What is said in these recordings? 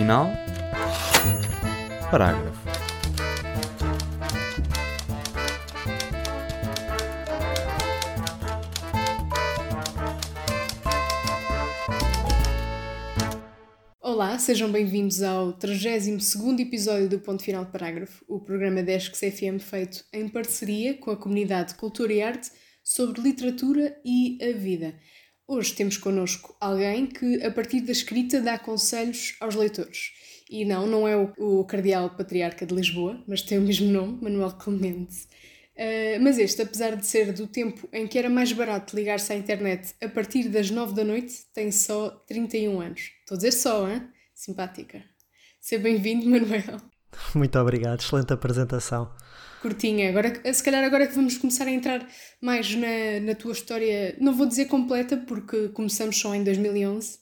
final, parágrafo. Olá, sejam bem-vindos ao 32º episódio do Ponto Final Parágrafo, o programa Desks FM feito em parceria com a comunidade Cultura e Arte sobre literatura e a vida. Hoje temos connosco alguém que, a partir da escrita, dá conselhos aos leitores. E não, não é o, o Cardeal Patriarca de Lisboa, mas tem o mesmo nome, Manuel Clemente. Uh, mas este, apesar de ser do tempo em que era mais barato ligar-se à internet a partir das 9 da noite, tem só 31 anos. Estou a dizer só, hein? Simpática. Seja bem-vindo, Manuel. Muito obrigado, excelente apresentação. Curtinha. Agora, se calhar agora que vamos começar a entrar mais na, na tua história, não vou dizer completa, porque começamos só em 2011, uh,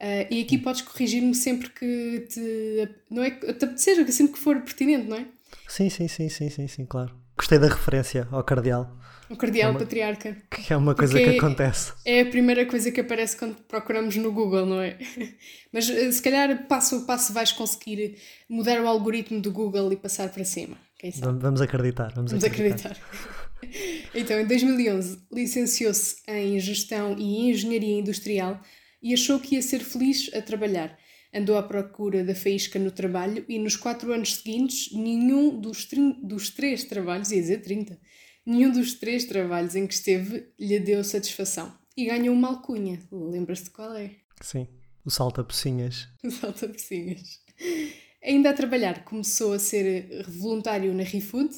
eh, e aqui podes corrigir-me sempre que te, não é, te apetecer, sempre que for pertinente, não é? Sim, sim, sim, sim, sim, sim, claro. Gostei da referência ao cardeal. O cardeal é uma, patriarca. Que é uma coisa que acontece. É a primeira coisa que aparece quando procuramos no Google, não é? Mas eh, se calhar passo a passo vais conseguir mudar o algoritmo do Google e passar para cima. Quem sabe? Vamos acreditar. Vamos, vamos acreditar. acreditar. então, em 2011, licenciou-se em Gestão e Engenharia Industrial e achou que ia ser feliz a trabalhar. Andou à procura da faísca no trabalho e nos quatro anos seguintes, nenhum dos, dos três trabalhos, ia dizer 30, nenhum dos três trabalhos em que esteve lhe deu satisfação. E ganhou uma alcunha. Lembras-te de qual é? Sim, o salta-pocinhas. O salta-pocinhas. Ainda a trabalhar, começou a ser voluntário na ReFood.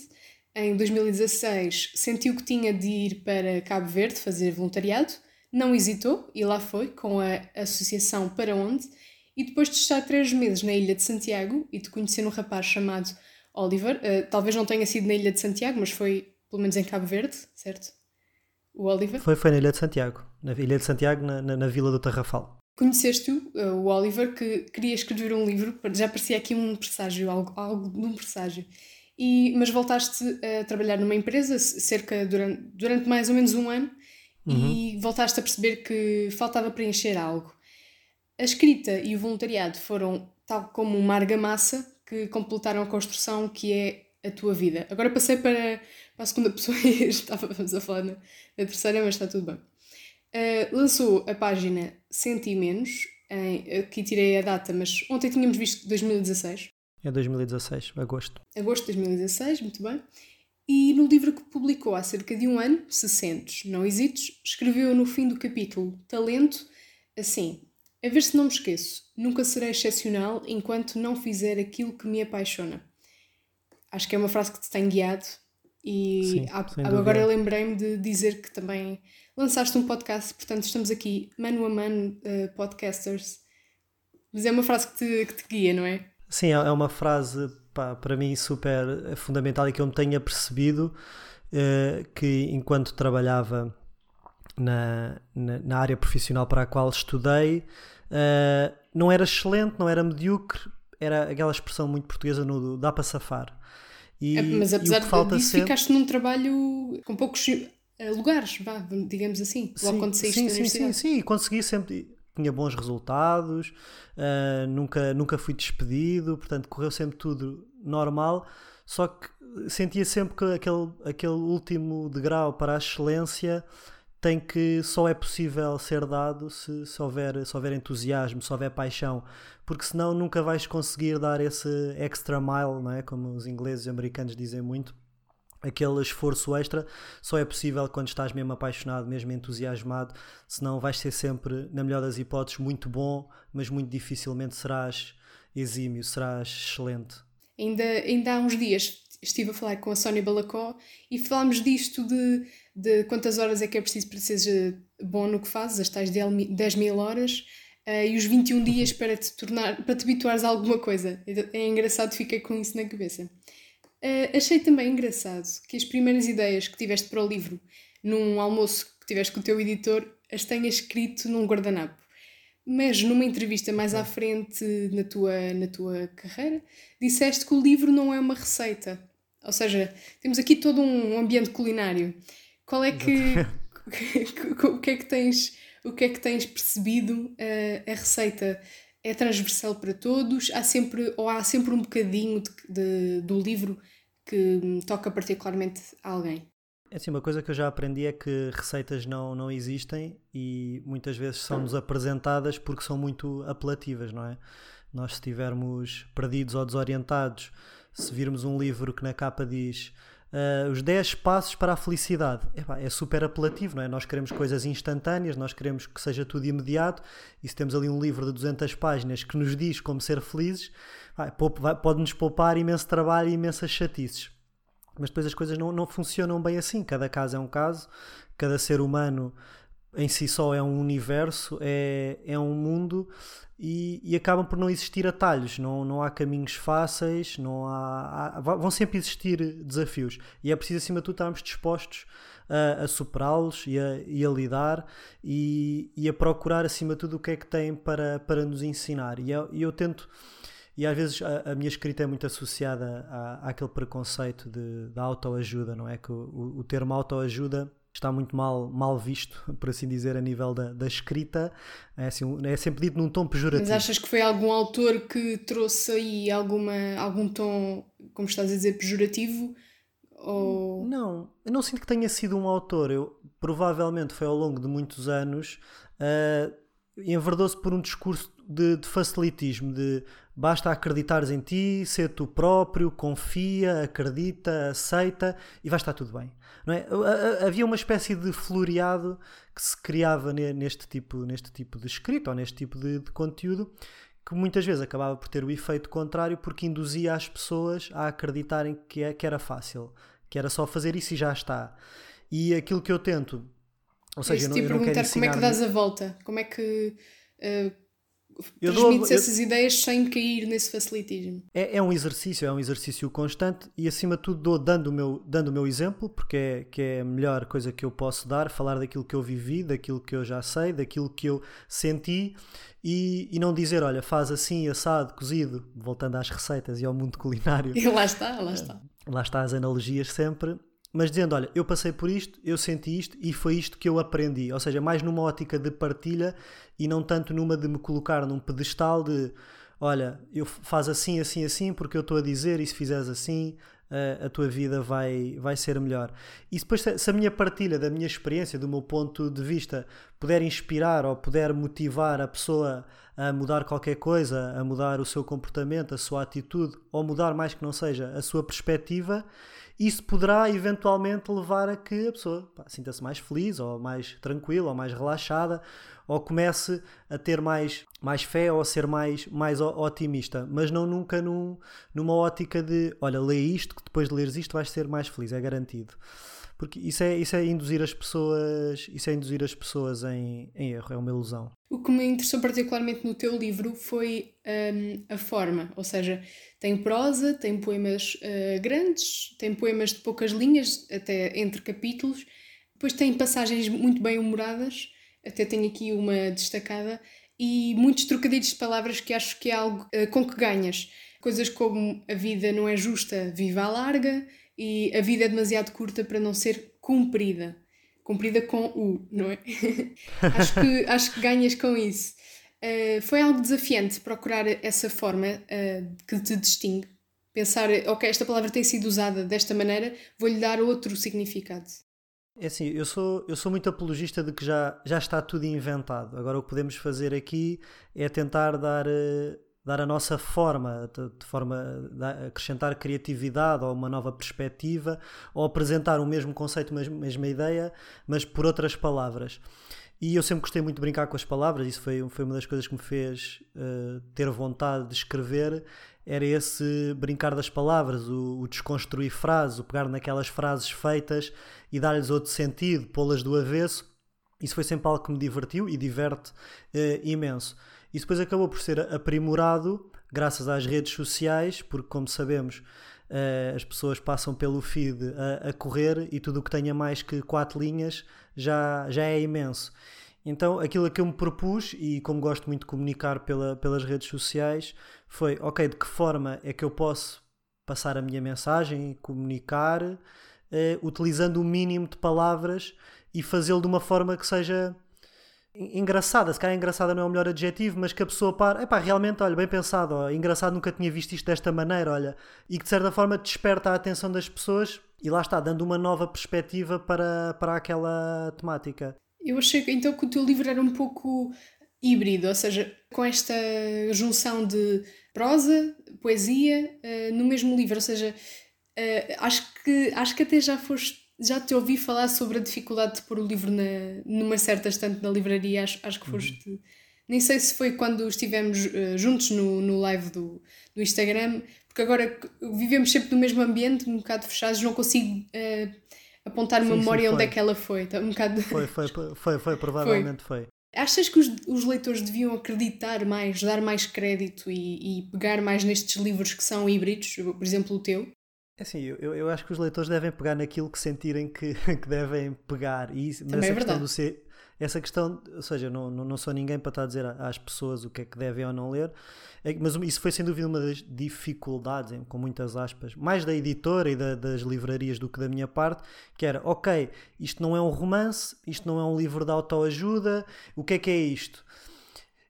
Em 2016 sentiu que tinha de ir para Cabo Verde fazer voluntariado, não hesitou e lá foi com a Associação Para Onde. E depois de estar três meses na Ilha de Santiago e de conhecer um rapaz chamado Oliver, uh, talvez não tenha sido na Ilha de Santiago, mas foi pelo menos em Cabo Verde, certo? O Oliver? Foi, foi na Ilha de Santiago, na Ilha de Santiago, na, na, na Vila do Tarrafal. Conheceste-o, uh, o Oliver, que queria escrever um livro, já parecia aqui um presságio, algo, algo de um presságio. E, mas voltaste a trabalhar numa empresa cerca durante, durante mais ou menos um ano uhum. e voltaste a perceber que faltava preencher algo. A escrita e o voluntariado foram tal como uma argamassa que completaram a construção que é a tua vida. Agora passei para, para a segunda pessoa e estávamos a falar na, na terceira, mas está tudo bem. Uh, lançou a página Senti Menos, em, aqui tirei a data, mas ontem tínhamos visto 2016. É 2016, agosto. Agosto de 2016, muito bem. E no livro que publicou há cerca de um ano, Se Sentes, Não Hesites, escreveu no fim do capítulo Talento assim: A ver se não me esqueço, nunca serei excepcional enquanto não fizer aquilo que me apaixona. Acho que é uma frase que te tem guiado e Sim, agora lembrei-me de dizer que também lançaste um podcast, portanto estamos aqui mano a mano, uh, podcasters. Mas é uma frase que te, que te guia, não é? Sim, é, é uma frase pá, para mim super fundamental e que eu me tenha percebido uh, que enquanto trabalhava na, na, na, área profissional para a qual estudei, uh, não era excelente, não era medíocre, era aquela expressão muito portuguesa no dá para safar. E, é, mas apesar disso, sempre... ficaste num trabalho com poucos lugares, vá, digamos assim, logo sim, quando saíste sim, da sim, sim, sim, e consegui sempre, tinha bons resultados, uh, nunca, nunca fui despedido, portanto correu sempre tudo normal, só que sentia sempre que aquele, aquele último degrau para a excelência tem que só é possível ser dado se, se, houver, se houver entusiasmo, se houver paixão, porque senão nunca vais conseguir dar esse extra mile, não é? como os ingleses e americanos dizem muito aquele esforço extra só é possível quando estás mesmo apaixonado, mesmo entusiasmado, senão vais ser sempre, na melhor das hipóteses, muito bom, mas muito dificilmente serás exímio, serás excelente. Ainda, ainda há uns dias estive a falar com a Sónia Balacó e falámos disto de, de quantas horas é que é preciso para seres bom no que fazes, as tais 10 mil horas, uh, e os 21 dias para te tornar, para te habituares a alguma coisa. É engraçado, fiquei com isso na cabeça. Uh, achei também engraçado que as primeiras ideias que tiveste para o livro, num almoço que tiveste com o teu editor, as tenhas escrito num guardanapo. Mas numa entrevista mais à frente na tua, na tua carreira, disseste que o livro não é uma receita. Ou seja, temos aqui todo um ambiente culinário. Qual é que. o que é que tens, o que é que tens percebido uh, a receita é transversal para todos, há sempre, ou há sempre um bocadinho de, de, do livro que toca particularmente a alguém. É assim, uma coisa que eu já aprendi é que receitas não, não existem e muitas vezes são-nos apresentadas porque são muito apelativas, não é? Nós, se estivermos perdidos ou desorientados, se virmos um livro que na capa diz uh, os 10 passos para a felicidade. Epá, é super apelativo, não é? Nós queremos coisas instantâneas, nós queremos que seja tudo imediato, e se temos ali um livro de 200 páginas que nos diz como ser felizes, pode-nos poupar imenso trabalho e imensas chatices. Mas depois as coisas não, não funcionam bem assim, cada caso é um caso, cada ser humano em si só é um universo, é, é um mundo e, e, acabam por não existir atalhos, não, não há caminhos fáceis, não há, há, vão sempre existir desafios e é preciso acima de tudo estarmos dispostos a, a superá-los e a, e a lidar e, e, a procurar acima de tudo o que é que têm para, para nos ensinar e eu, eu tento e às vezes a, a, minha escrita é muito associada à, àquele preconceito de, da autoajuda, não é? Que o, o termo autoajuda está muito mal, mal visto, por assim dizer, a nível da, da escrita. É, assim, é sempre dito num tom pejorativo. Mas achas que foi algum autor que trouxe aí alguma, algum tom, como estás a dizer, pejorativo? Ou... Não, eu não sinto que tenha sido um autor. Eu, provavelmente foi ao longo de muitos anos. Uh, enverdou-se por um discurso de, de, facilitismo, de basta acreditares em ti, ser tu próprio, confia, acredita, aceita e vai estar tudo bem. É? Havia uma espécie de floreado que se criava neste tipo, neste tipo de escrito ou neste tipo de, de conteúdo que muitas vezes acabava por ter o efeito contrário porque induzia as pessoas a acreditarem que, é, que era fácil, que era só fazer isso e já está. E aquilo que eu tento ou seja, eu, não, eu não quero como é que dás a volta? Como é que uh, transmites dou, essas eu, ideias sem cair nesse facilitismo? É, é, um exercício, é um exercício constante e acima de tudo dou dando o meu, dando o meu exemplo, porque é, que é a melhor coisa que eu posso dar, falar daquilo que eu vivi, daquilo que eu já sei, daquilo que eu senti e, e não dizer, olha, faz assim, assado, cozido, voltando às receitas e ao mundo culinário. E lá está, lá está. Lá está as analogias sempre mas dizendo, olha, eu passei por isto, eu senti isto e foi isto que eu aprendi. Ou seja, mais numa ótica de partilha e não tanto numa de me colocar num pedestal de, olha, eu faz assim, assim, assim, porque eu estou a dizer e se fizeres assim, a tua vida vai, vai ser melhor. E depois, se a minha partilha da minha experiência, do meu ponto de vista, puder inspirar ou puder motivar a pessoa a mudar qualquer coisa, a mudar o seu comportamento, a sua atitude, ou mudar mais que não seja a sua perspectiva, isso poderá eventualmente levar a que a pessoa sinta-se mais feliz, ou mais tranquila, ou mais relaxada, ou comece a ter mais, mais fé ou a ser mais, mais otimista, mas não nunca num, numa ótica de olha, lê isto, que depois de leres isto vais ser mais feliz, é garantido. Porque isso é, isso é induzir as pessoas, isso é induzir as pessoas em, em erro, é uma ilusão. O que me interessou particularmente no teu livro foi um, a forma, ou seja, tem prosa, tem poemas uh, grandes, tem poemas de poucas linhas, até entre capítulos, depois tem passagens muito bem humoradas, até tenho aqui uma destacada, e muitos trocadilhos de palavras que acho que é algo uh, com que ganhas. Coisas como a vida não é justa, viva a larga, e a vida é demasiado curta para não ser cumprida. Cumprida com U, não é? acho, que, acho que ganhas com isso. Uh, foi algo desafiante procurar essa forma uh, que te distingue. Pensar, ok, esta palavra tem sido usada desta maneira, vou-lhe dar outro significado. É assim, eu sou, eu sou muito apologista de que já, já está tudo inventado. Agora o que podemos fazer aqui é tentar dar. Uh dar a nossa forma, de, forma acrescentar criatividade ou uma nova perspectiva, ou apresentar o mesmo conceito, a mesma ideia, mas por outras palavras. E eu sempre gostei muito de brincar com as palavras, isso foi, foi uma das coisas que me fez uh, ter vontade de escrever, era esse brincar das palavras, o, o desconstruir frases, o pegar naquelas frases feitas e dar-lhes outro sentido, pô-las do avesso. Isso foi sempre algo que me divertiu e diverte uh, imenso. Isso depois acabou por ser aprimorado graças às redes sociais, porque, como sabemos, uh, as pessoas passam pelo feed a, a, correr e tudo o que tenha mais que quatro linhas já, já é imenso. Então, aquilo a que eu me propus, e como gosto muito de comunicar pela, pelas redes sociais, foi: ok, de que forma é que eu posso passar a minha mensagem, comunicar, uh, utilizando o mínimo de palavras e fazê-lo de uma forma que seja engraçada, se calhar engraçada não é o melhor adjetivo, mas que a pessoa para, epá, realmente, olha, bem pensado, ó, engraçado, nunca tinha visto isto desta maneira, olha, e que de certa forma desperta a atenção das pessoas e lá está, dando uma nova perspectiva para, para aquela temática. Eu achei então que o teu livro era um pouco híbrido, ou seja, com esta junção de prosa, poesia, uh, no mesmo livro, ou seja, uh, acho, que, acho que até já foste já te ouvi falar sobre a dificuldade de pôr o livro na, numa certa estante na livraria, acho, acho que uhum. foste. Uhum. Nem sei se foi quando estivemos uh, juntos no, no live do, do Instagram, porque agora vivemos sempre no mesmo ambiente, um bocado fechados, não consigo uh, apontar uma sim, memória sim, onde é que ela foi. Tá um bocado... foi, foi, foi, foi, provavelmente foi. foi. Achas que os, os, leitores deviam acreditar mais, dar mais crédito e, e, pegar mais nestes livros que são híbridos, por exemplo o teu? É assim, eu, eu acho que os leitores devem pegar naquilo que sentirem que, que devem pegar. E, mas Também é verdade. Do ser, essa questão, ou seja, não, não, não sou ninguém para estar a dizer às pessoas o que é que devem ou não ler, é mas isso foi sem dúvida uma das dificuldades, com muitas aspas, mais da editora e da, das livrarias do que da minha parte, que era, ok, isto não é um romance, isto não é um livro de autoajuda, o que é que é isto?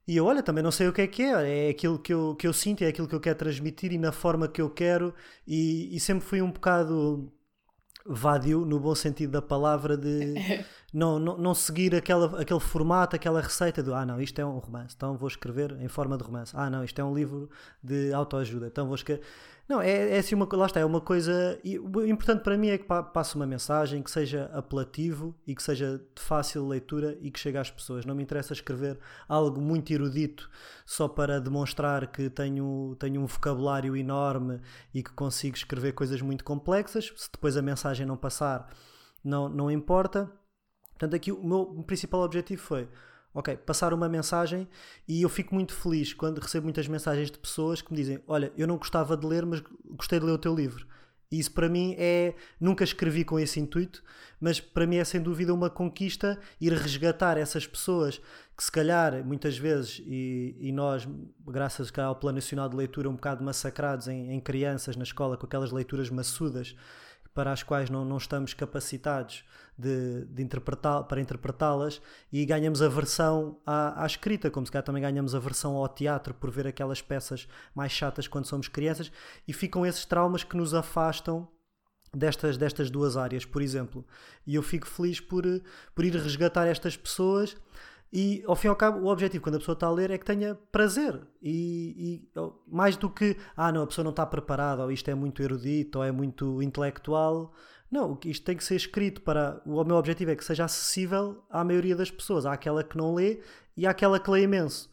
E eu, olha, também não sei o que é que é, é aquilo que eu, que eu sinto, é aquilo que eu quero transmitir e na forma que eu quero, e, e sempre fui um bocado vadio, no bom sentido da palavra, de não, não, não seguir aquela, aquele formato, aquela receita do ah, não, isto é um romance, então vou escrever em forma de romance. Ah, não, isto é um livro de autoajuda, então vou escrever. Não, é, é assim uma lá está, é uma coisa. O importante para mim é que passe uma mensagem que seja apelativo e que seja de fácil leitura e que chegue às pessoas. Não me interessa escrever algo muito erudito só para demonstrar que tenho, tenho um vocabulário enorme e que consigo escrever coisas muito complexas. Se depois a mensagem não passar, não, não importa. Portanto, aqui o meu principal objetivo foi ok, passar uma mensagem e eu fico muito feliz quando recebo muitas mensagens de pessoas que me dizem: Olha, eu não gostava de ler, mas gostei de ler o teu livro. E isso para mim é. Nunca escrevi com esse intuito, mas para mim é sem dúvida uma conquista ir resgatar essas pessoas que, se calhar, muitas vezes, e, e nós, graças ao Plano Nacional de Leitura, um bocado massacrados em, em crianças na escola com aquelas leituras maçudas para as quais não, não estamos capacitados de, de interpretar, para interpretá-las e ganhamos aversão à, à escrita, como se calhar também ganhamos aversão ao teatro por ver aquelas peças mais chatas quando somos crianças e ficam esses traumas que nos afastam destas, destas duas áreas, por exemplo. E eu fico feliz por, por ir resgatar estas pessoas e ao fim e ao cabo, o objetivo quando a pessoa está a ler é que tenha prazer. E, e, mais do que, ah, não, a pessoa não está preparada, ou isto é muito erudito, ou é muito intelectual. Não, isto tem que ser escrito para. O meu objetivo é que seja acessível à maioria das pessoas. Há aquela que não lê e há aquela que lê imenso.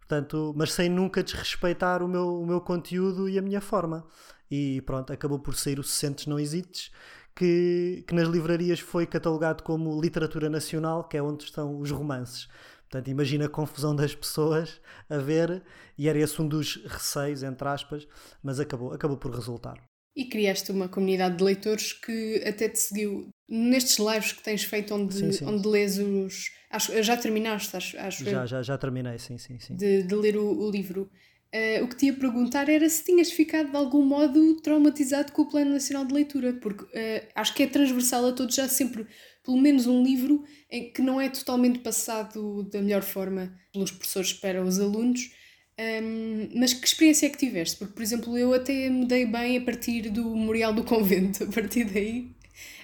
Portanto, mas sem nunca desrespeitar o meu, o meu conteúdo e a minha forma. E pronto, acabou por sair o Sentes Não Hesites, que, que nas livrarias foi catalogado como literatura nacional, que é onde estão os romances. Portanto, imagina a confusão das pessoas a ver, e era esse um dos receios, entre aspas, mas acabou, acabou por resultar. E criaste uma comunidade de leitores que até te seguiu nestes lives que tens feito, onde, sim, sim. onde lês os. Acho, já terminaste, acho. acho já, já, já terminei, sim, sim, sim. De, de ler o, o livro. Uh, o que te ia perguntar era se tinhas ficado de algum modo traumatizado com o Plano Nacional de Leitura, porque uh, acho que é transversal a todos, já sempre pelo menos um livro em que não é totalmente passado da melhor forma pelos professores para os alunos. Um, mas que experiência é que tiveste? Porque, por exemplo, eu até me dei bem a partir do Memorial do Convento, a partir daí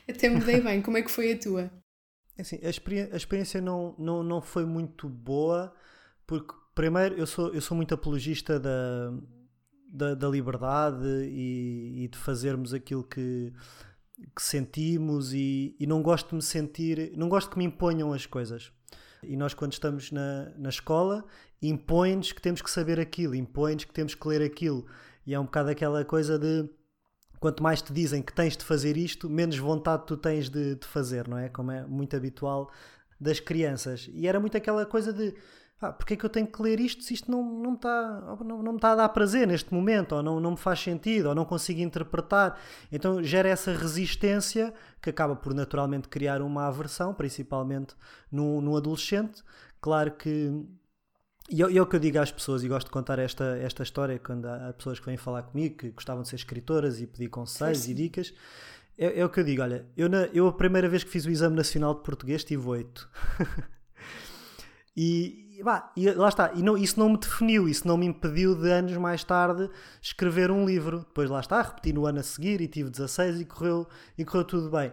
até me dei bem. Como é que foi a tua? É assim, a, experiência, a experiência não, não, não foi muito boa, porque Primeiro, eu sou, eu sou muito apologista da, da, da liberdade e, e, de fazermos aquilo que, que sentimos e, e, não gosto de me sentir, não gosto que me imponham as coisas. E nós, quando estamos na, na escola, impõe-nos que temos que saber aquilo, impõe-nos que temos que ler aquilo. E é um bocado aquela coisa de quanto mais te dizem que tens de fazer isto, menos vontade tu tens de, de fazer, não é? Como é muito habitual das crianças. E era muito aquela coisa de ah, porque é que eu tenho que ler isto se isto não, não, me, está, não, não me está a dar prazer neste momento, ou não, não me faz sentido, ou não consigo interpretar. Então gera essa resistência que acaba por naturalmente criar uma aversão, principalmente no adolescente. Claro que. E é, é o que eu digo às pessoas, e gosto de contar esta, esta história quando há pessoas que vêm falar comigo que gostavam de ser escritoras e pedir conselhos e dicas. É, é, o que eu digo, olha, eu, na, eu a primeira vez que fiz o Exame Nacional de Português tive oito. E, bah, e lá está, e não, isso não me definiu, isso não me impediu de anos mais tarde escrever um livro. Depois lá está, repeti no ano a seguir e tive 16 e correu, e correu tudo bem.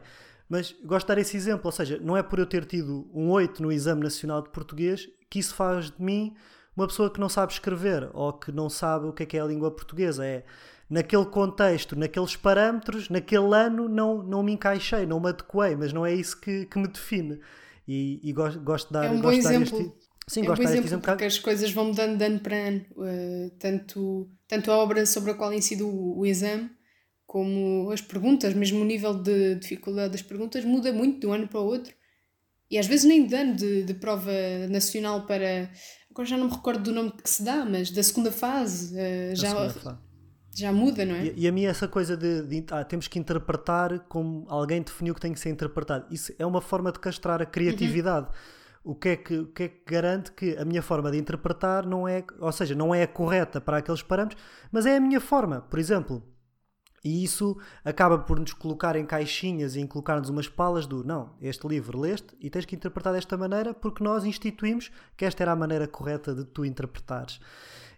Mas gosto de dar esse exemplo, ou seja, não é por eu ter tido um 8 no Exame Nacional de Português que isso faz de mim uma pessoa que não sabe escrever ou que não sabe o que é que é a língua portuguesa. É naquele contexto, naqueles parâmetros, naquele ano não, não me encaixei, não me adequei, mas não é isso que, que me define. E, e gosto, gosto de dar, é um bom exemplo. Este, sim, é um gosto bom de dar exemplo exemplo porque as coisas vão mudando de ano para ano. Uh, tanto, tanto a obra sobre a qual incide o, o exame, como as perguntas, mesmo o nível de dificuldade das perguntas muda muito de um ano para o outro. E às vezes nem de ano de, de prova nacional para. Agora já não me recordo do nome que se dá, mas da segunda fase. Uh, já, segunda fase. já muda, não é? E, e, a mim essa coisa de, de ah, temos que interpretar como alguém definiu que tem que ser interpretado. Isso é uma forma de castrar a criatividade. Uhum. O que, é que, o que é que garante que a minha forma de interpretar não é, ou seja, não é a correta para aqueles parâmetros, mas é a minha forma. Por exemplo, e isso acaba por nos colocar em caixinhas e em colocar-nos umas palas do não, este livro leste e tens que interpretar desta maneira porque nós instituímos que esta era a maneira correta de tu interpretares.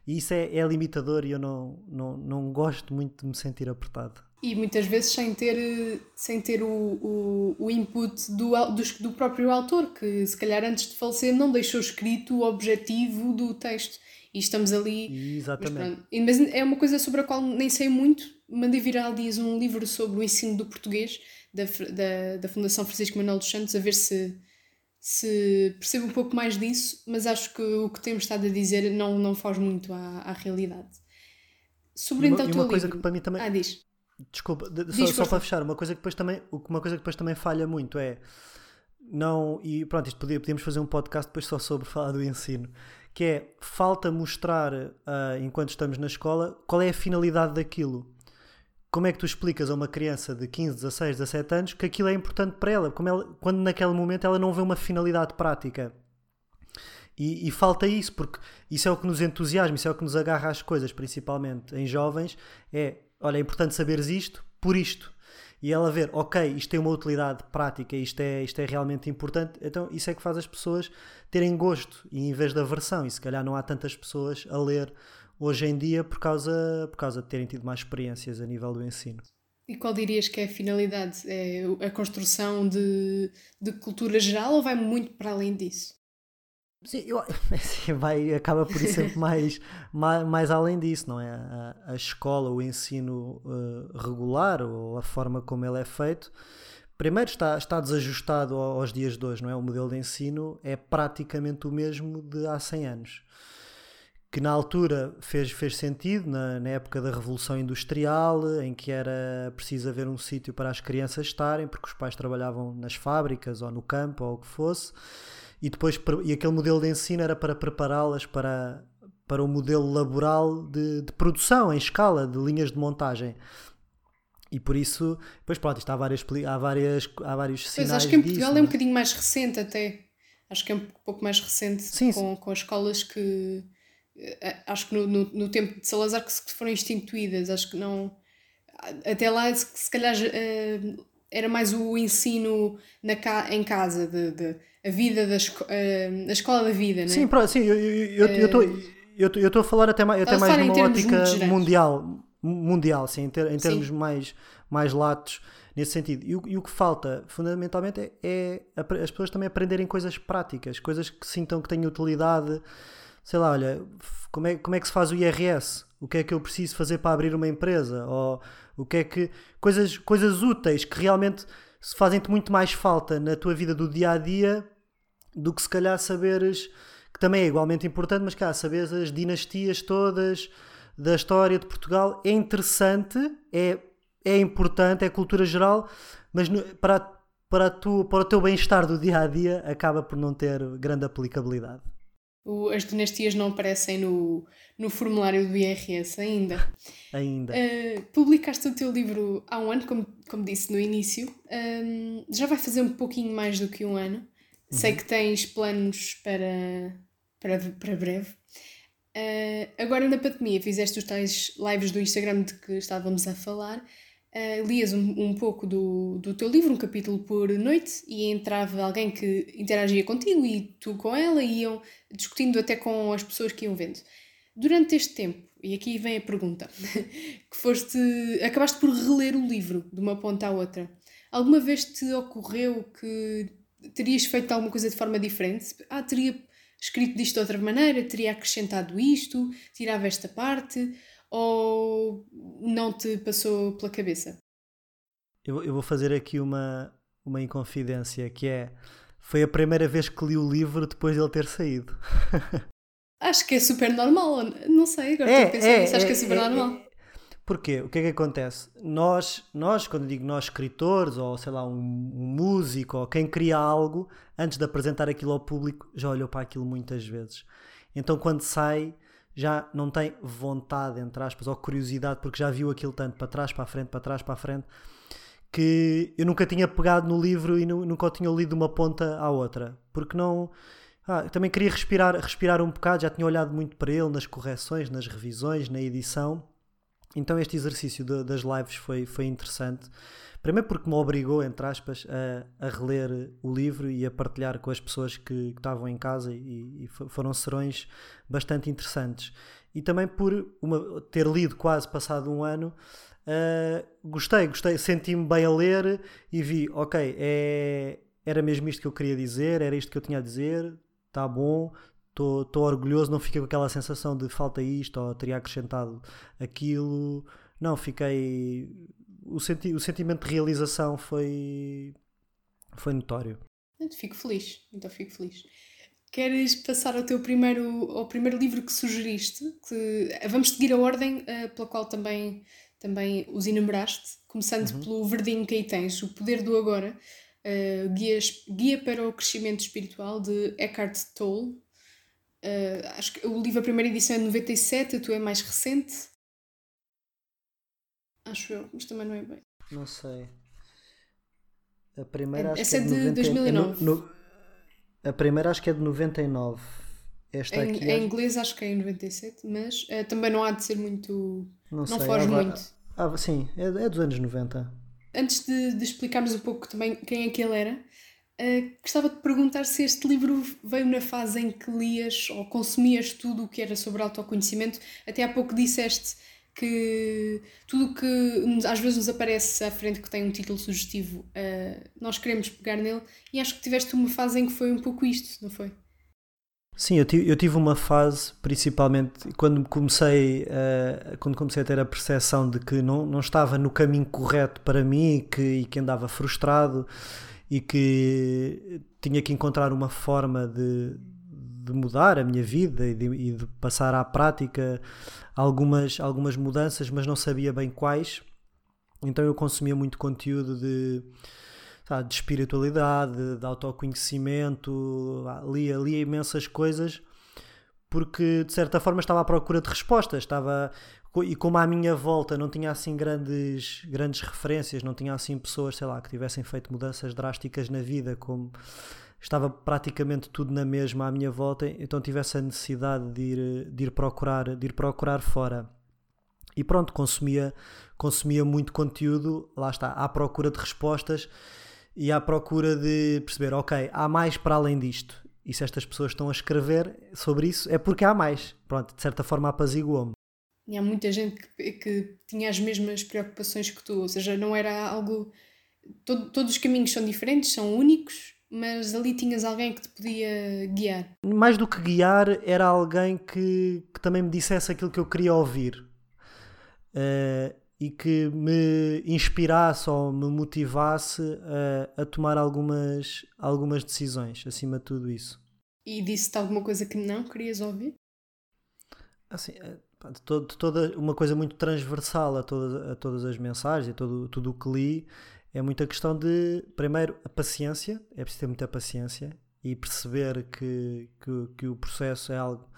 E isso é, é limitador e eu não, não, não gosto muito de me sentir apertado. E muitas vezes sem ter, sem ter o, o, o input do, do, do próprio autor, que se calhar antes de falecer não deixou escrito o objetivo do texto. E estamos ali. Exatamente. Mas, mas, é uma coisa sobre a qual nem sei muito. Mandei virar dias um livro sobre o ensino do português da, da, da Fundação Francisco Manuel dos Santos, a ver se, se percebo um pouco mais disso, mas acho que o que temos estado a dizer não, não foge muito à, à realidade. Sobre uma, então e uma coisa livro... que para mim também. Ah, diz. Desculpa, diz, só, só para fechar, uma coisa que depois também, uma coisa que depois também falha muito é não, e pronto, isto podíamos fazer um podcast depois só sobre falar do ensino, que é falta mostrar, uh, enquanto estamos na escola, qual é a finalidade daquilo. Como é que tu explicas a uma criança de 15, 16, 17 anos que aquilo é importante para ela, como ela quando naquele momento ela não vê uma finalidade prática? E, e, falta isso, porque isso é o que nos entusiasma, isso é o que nos agarra às coisas, principalmente em jovens. É, olha, é importante saberes isto por isto. E ela ver, ok, isto tem uma utilidade prática, isto é, isto é realmente importante, então isso é que faz as pessoas terem gosto e em vez da aversão. E se calhar não há tantas pessoas a ler hoje em dia por causa, por causa de terem tido mais experiências a nível do ensino. E qual dirias que é a finalidade? É a construção de, de cultura geral ou vai muito para além disso? Sim, eu, assim, vai, acaba por ir sempre mais, mais, mais além disso, não é? A, a escola, o ensino uh, regular ou a forma como ele é feito, primeiro está, está desajustado aos dias de hoje, não é? O modelo de ensino é praticamente o mesmo de há 100 anos. Que na altura fez, fez sentido, na, na época da Revolução Industrial, em que era preciso haver um sítio para as crianças estarem, porque os pais trabalhavam nas fábricas ou no campo ou o que fosse e depois e aquele modelo de ensino era para prepará-las para, para o modelo laboral de, de, produção em escala de linhas de montagem. E por isso, depois pronto, isto há, várias, há, várias, há vários sinais Pois acho que em disso, Portugal é um bocadinho mais recente até. Acho que é um pouco mais recente sim, com, sim. com as escolas que eh, acho que no, no, no, tempo de Salazar que foram instituídas, acho que não até lá se, se calhar eh, era mais o ensino na, em casa de, de a vida da esco uh, a escola da vida, não é? Sim, sim eu estou eu, eu, eu a falar até mais, até mais numa ótica mundial, mundial, sim, em, ter, em termos sim. mais, mais latos nesse sentido. E o, e o que falta, fundamentalmente, é, é, as pessoas também aprenderem coisas práticas, coisas que sintam que têm utilidade. Sei lá, olha, como é, como é que se faz o IRS? O que é que eu preciso fazer para abrir uma empresa? Ou o que é que. Coisas, coisas úteis que realmente fazem-te muito mais falta na tua vida do dia a dia do que se calhar saberes, que também é igualmente importante, mas cá, saberes as dinastias todas da história de Portugal é interessante, é, é importante, é cultura geral, mas para, para, tu, para o teu bem-estar do dia a dia acaba por não ter grande aplicabilidade. as dinastias não aparecem no, no formulário do IRS ainda. ainda. Uh, publicaste o teu livro há um ano, como, como disse no início. Um, já vai fazer um pouquinho mais do que um ano. Sei uhum. que tens planos para, para, para breve. Uh, agora na pandemia fizeste os tais lives do Instagram de que estávamos a falar. uh, lias um, um pouco do, do teu livro, um capítulo por noite, e entrava alguém que interagia contigo e tu com ela, e iam discutindo até com as pessoas que iam vendo. Durante este tempo, e aqui vem a pergunta, que foste, acabaste por reler o livro de uma ponta à outra, alguma vez te ocorreu que terias feito alguma coisa de forma diferente? Ah, teria escrito disto de outra maneira, teria acrescentado isto, tirava esta parte, ou não te passou pela cabeça? Eu, eu vou fazer aqui uma, uma inconfidência que é foi a primeira vez que li o livro depois de ele ter saído. Acho que é super normal, não sei, agora é, estou a pensar é, nisso, acho é, que é super é, normal. Porquê? O que é que acontece? Nós, nós quando digo nós escritores, ou sei lá, um, um, músico, ou quem cria algo, antes de apresentar aquilo ao público, já olhou para aquilo muitas vezes. Então quando sai, já não tem vontade, entre aspas, ou curiosidade, porque já viu aquilo tanto para trás, para a frente, para trás, para a frente, que eu nunca tinha pegado no livro e nunca o tinha lido de uma ponta à outra. Porque não. Ah, também queria respirar, respirar um bocado, já tinha olhado muito para ele nas correções, nas revisões, na edição então este exercício de, das lives foi, foi interessante. Primeiro porque me obrigou, entre aspas, a, a reler o livro e a partilhar com as pessoas que, que estavam em casa e, e, foram serões bastante interessantes. E também por uma, ter lido quase passado um ano, uh, gostei, gostei, senti-me bem a ler e vi, ok, é, era mesmo isto que eu queria dizer, era isto que eu tinha a dizer, está bom, estou orgulhoso, não fiquei com aquela sensação de falta isto ou teria acrescentado aquilo. Não, fiquei. O, senti o sentimento de realização foi, foi notório. Fico feliz, então fico feliz. Queres passar ao teu primeiro, ao primeiro livro que sugeriste? Que, vamos seguir a ordem uh, pela qual também, também os enumeraste, começando uhum. pelo verdinho que aí tens, O Poder do Agora, uh, guias, Guia para o Crescimento Espiritual, de Eckhart Tolle. Uh, acho que o livro, a primeira edição é de 97, a tua é mais recente. Acho eu, mas também não é bem. Não sei. A primeira é, acho essa que é de, de 2009. É no, no, a primeira acho que é de 99. Esta em, aqui. Em inglês acho que é em 97, mas uh, também não há de ser muito. Não, não foge muito. Ah, sim, é, é dos anos 90. Antes de, de explicarmos um pouco também quem é que ele era, Uh, gostava de perguntar se este livro veio na fase em que lias ou consumias tudo o que era sobre autoconhecimento. Até há pouco disseste que tudo que às vezes nos aparece à frente que tem um título sugestivo, uh, nós queremos pegar nele, e acho que tiveste uma fase em que foi um pouco isto, não foi? Sim, eu tive, eu tive uma fase, principalmente quando comecei, uh, quando comecei a ter a percepção de que não, não estava no caminho correto para mim que, e que andava frustrado e que tinha que encontrar uma forma de, de mudar a minha vida e de, e de, passar à prática algumas, algumas mudanças, mas não sabia bem quais. Então eu consumia muito conteúdo de, de espiritualidade, de autoconhecimento, lia, lia imensas coisas porque de certa forma estava à procura de respostas, estava e como à minha volta não tinha assim grandes, grandes referências, não tinha assim pessoas, sei lá, que tivessem feito mudanças drásticas na vida, como estava praticamente tudo na mesma à minha volta, então tivesse a necessidade de ir, de ir, procurar, de ir procurar fora. E pronto, consumia, consumia muito conteúdo, lá está, à procura de respostas e à procura de perceber, ok, há mais para além disto. E se estas pessoas estão a escrever sobre isso, é porque há mais. Pronto, de certa forma apaziguou-me. E há muita gente que, que, tinha as mesmas preocupações que tu, ou seja, não era algo. Todo, todos os caminhos são diferentes, são únicos, mas ali tinhas alguém que te podia guiar. Mais do que guiar, era alguém que, que também me dissesse aquilo que eu queria ouvir uh, e que me inspirasse ou me motivasse a, a tomar algumas, algumas decisões acima de tudo isso. E disse-te alguma coisa que não querias ouvir? Assim, eh, de, de toda uma coisa muito transversal a, toda, a todas as mensagens, a todo, tudo o que li, é muita questão de, primeiro, a paciência, é preciso ter muita paciência e perceber que, que, que, o processo é algo,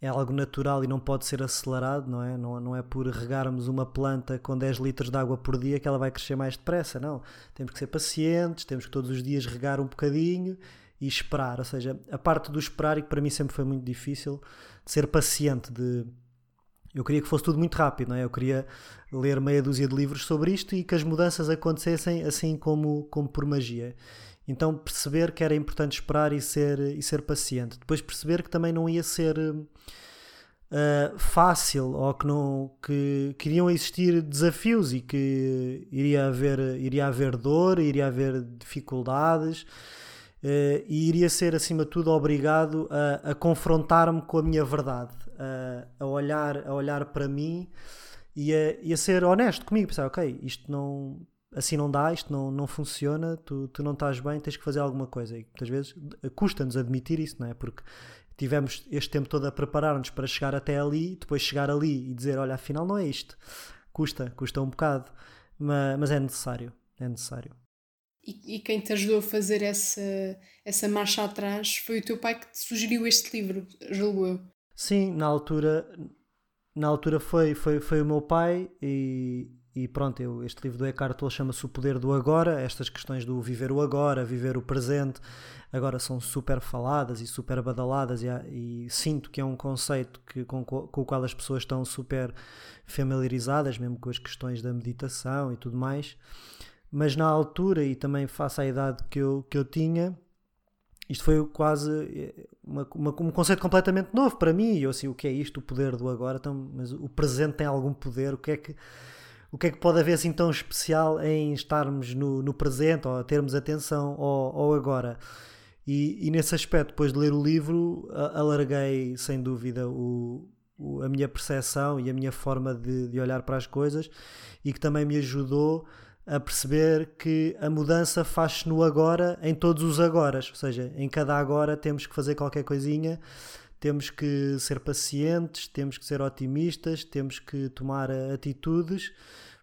é algo natural e não pode ser acelerado, não é? Não, não é por regarmos uma planta com 10 litros de água por dia que ela vai crescer mais depressa, não. Temos que ser pacientes, temos que todos os dias regar um bocadinho e esperar, ou seja, a parte do esperar, e que para mim sempre foi muito difícil, de ser paciente, de eu queria que fosse tudo muito rápido, não é? Eu queria ler meia dúzia de livros sobre isto e que as mudanças acontecessem assim como, como por magia. Então perceber que era importante esperar e ser, e ser paciente. Depois perceber que também não ia ser uh, fácil ou que, não, que, que iriam existir desafios e que iria haver, iria haver dor, iria haver dificuldades uh, e iria ser acima de tudo obrigado a, a confrontar-me com a minha verdade, a, olhar, a olhar para mim e a, e a ser honesto comigo, pensar, ok, isto não assim não dá, isto não, não funciona, tu, tu não estás bem, tens que fazer alguma coisa. E muitas vezes custa-nos admitir isso, não é? Porque tivemos este tempo todo a preparar-nos para chegar até ali, depois chegar ali e dizer, olha, afinal não é isto. Custa, custa um bocado, mas, mas é necessário, é necessário. E, e, quem te ajudou a fazer essa, essa marcha atrás foi o teu pai que te sugeriu este livro, julgo eu. Sim, na altura, na altura foi, foi, foi o meu pai e, e pronto, eu, este livro do Eckhart Tolle chama-se O Poder do Agora. Estas questões do viver o agora, viver o presente, agora são super faladas e super badaladas e, e sinto que é um conceito que, com, com, o qual as pessoas estão super familiarizadas, mesmo com as questões da meditação e tudo mais. Mas na altura, e também face à idade que eu, que eu tinha, isto foi quase eh, uma, uma, um conceito completamente novo para mim. Eu assim, o que é isto, o poder do agora? Então, mas o presente tem algum poder? O que é que o que é que pode haver assim tão especial em estarmos no, no presente ou termos atenção ao, ao agora? E, e, nesse aspecto, depois de ler o livro, alarguei sem dúvida o, o, a minha percepção e a minha forma de, de olhar para as coisas e que também me ajudou a perceber que a mudança faz-se no agora, em todos os agoras, ou seja, em cada agora temos que fazer qualquer coisinha, temos que ser pacientes, temos que ser otimistas, temos que tomar atitudes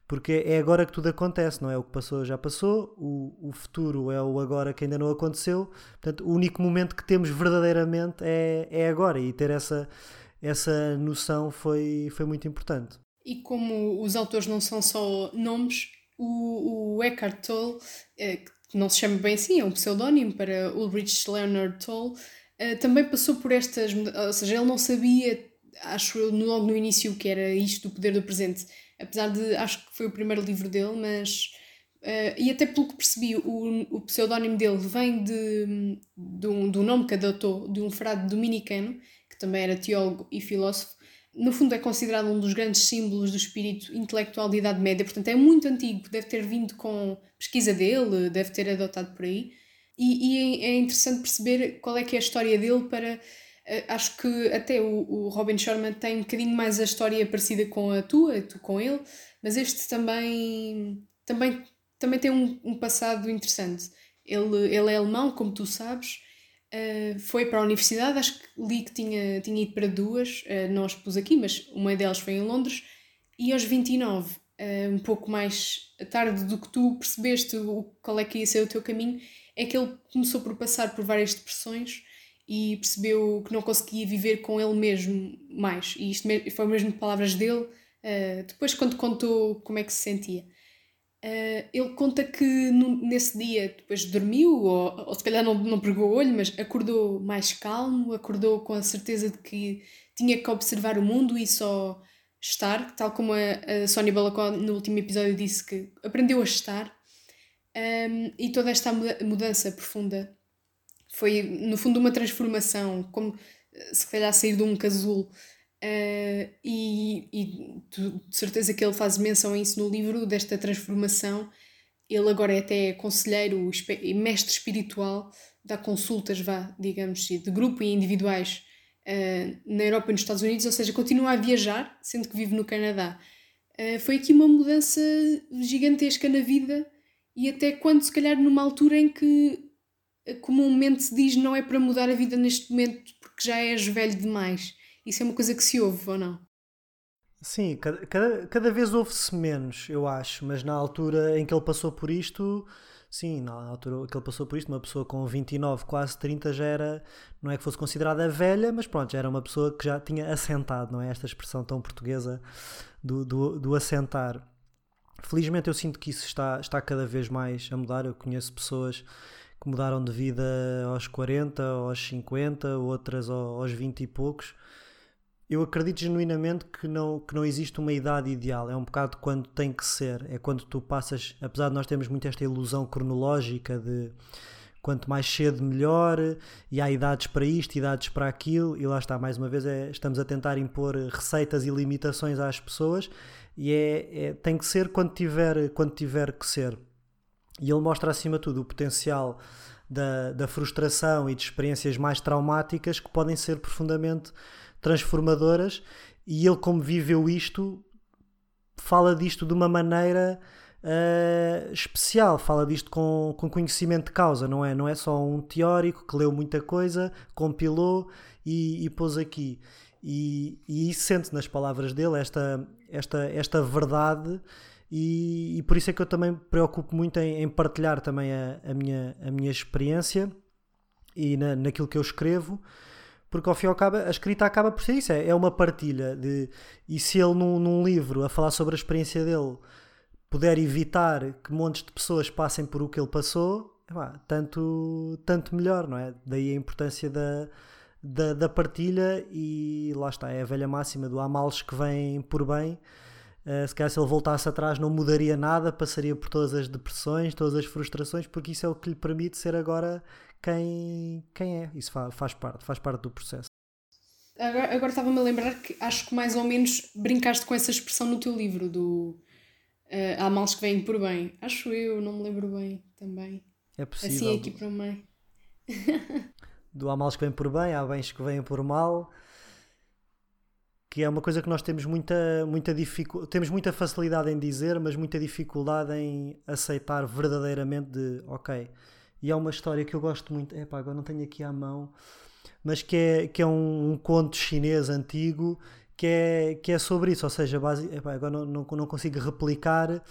porque é agora que tudo acontece, não é? O que passou já passou, o, o futuro é o agora que ainda não aconteceu, portanto, o único momento que temos verdadeiramente é, é agora e ter essa, essa noção foi, foi muito importante. E como os autores não são só nomes, o, o Eckhart Tolle, é, que não se chama bem assim, é um pseudónimo para Ulrich Leonard Tolle, é, também passou por estas, ou seja, ele não sabia, acho eu, logo no início que era isto do poder do presente apesar de acho que foi o primeiro livro dele, mas uh, e até pelo que percebi, o, o pseudónimo dele vem de, de, um, um nome que adotou de um frade dominicano, que também era teólogo e filósofo. No fundo, é considerado um dos grandes símbolos do espírito intelectual da Idade Média, portanto, é muito antigo, deve ter vindo com pesquisa dele, deve ter adotado por aí. E, e é interessante perceber qual é que é a história dele para Uh, acho que até o, o, Robin Sherman tem um bocadinho mais a história parecida com a tua, tu com ele, mas este também, também, também tem um, um passado interessante. Ele, ele é alemão, como tu sabes, uh, foi para a universidade, acho que li que tinha, tinha ido para duas, uh, não as pus aqui, mas uma delas foi em Londres, e aos 29, uh, um pouco mais tarde do que tu percebeste o, qual é que ia ser o teu caminho, é que ele começou por passar por várias depressões e percebeu que não conseguia viver com ele mesmo mais. E isto foi mesmo palavras dele, uh, depois quando contou como é que se sentia. Uh, ele conta que no, nesse dia depois dormiu, ou, ou se calhar não, não pregou o olho, mas acordou mais calmo, acordou com a certeza de que tinha que observar o mundo e só estar, tal como a, a Sónia Balacó no último episódio disse que aprendeu a estar. Um, e toda esta mudança profunda foi, no fundo, uma transformação, como eh, se calhar sair de um casulo. Uh, e, e de certeza que ele faz menção a isso no livro, desta transformação. Ele agora é até conselheiro e mestre espiritual, dá consultas, vá, digamos, de grupo e individuais uh, na Europa e nos Estados Unidos, ou seja, continua a viajar, sendo que vive no Canadá. Uh, foi aqui uma mudança gigantesca na vida e até quando, se calhar, numa altura em que comumente se diz não é para mudar a vida neste momento porque já és velho demais. Isso é uma coisa que se ouve ou não? Sim, cada, cada, cada vez ouve-se menos, eu acho, mas na altura em que ele passou por isto, sim, na altura que ele passou por isto, uma pessoa com 29, quase 30 já era, não é que fosse considerada velha, mas pronto, já era uma pessoa que já tinha assentado, não é? Esta expressão tão portuguesa do, do, do assentar. Felizmente eu sinto que isso está, está cada vez mais a mudar. Eu conheço pessoas que mudaram de vida aos 40, aos 50, outras aos 20 e poucos. Eu acredito genuinamente que não, que não existe uma idade ideal. É um bocado quando tem que ser. É quando tu passas. Apesar de nós termos muito esta ilusão cronológica de quanto mais cedo melhor, e há idades para isto, idades para aquilo, e lá está, mais uma vez, é, estamos a tentar impor receitas e limitações às pessoas, e é, é, tem que ser quando tiver, quando tiver que ser. E ele mostra acima de tudo o potencial da, da frustração e de experiências mais traumáticas que podem ser profundamente transformadoras, e ele, como viveu isto, fala disto de uma maneira uh, especial, fala disto com, com conhecimento de causa, não é? Não é só um teórico que leu muita coisa, compilou e, e pôs aqui. E, e isso sente nas palavras dele esta, esta, esta verdade e, e, por isso é que eu também preocupo muito em, em partilhar também a, a, minha, a minha experiência e na, naquilo que eu escrevo porque ao fim e ao cabo a escrita acaba por ser isso, é, é uma partilha de, e se ele num, num livro a falar sobre a experiência dele puder evitar que montes de pessoas passem por o que ele passou, tanto, tanto melhor, não é? Daí a importância da, da, da, partilha e lá está, é a velha máxima do há males que vêm por bem. Uh, se calhar se ele voltasse atrás não mudaria nada, passaria por todas as depressões, todas as frustrações, porque isso é o que lhe permite ser agora quem, quem é. Isso faz, faz parte, faz parte do processo. Agora, agora estava-me a lembrar que acho que mais ou menos brincaste com essa expressão no teu livro do Uh, há males que vêm por bem. Acho eu, não me lembro bem também. É possível. Assim aqui para o meio. do há males que vêm por bem, há bens que vêm por mal. Que é uma coisa que nós temos muita, muita dificuldade, temos muita facilidade em dizer, mas muita dificuldade em aceitar verdadeiramente de ok. E é uma história que eu gosto muito, epá, agora não tenho aqui à mão, mas que é, que é um, um conto chinês antigo que é, que é sobre isso, ou seja, base, agora não, não, não consigo replicar,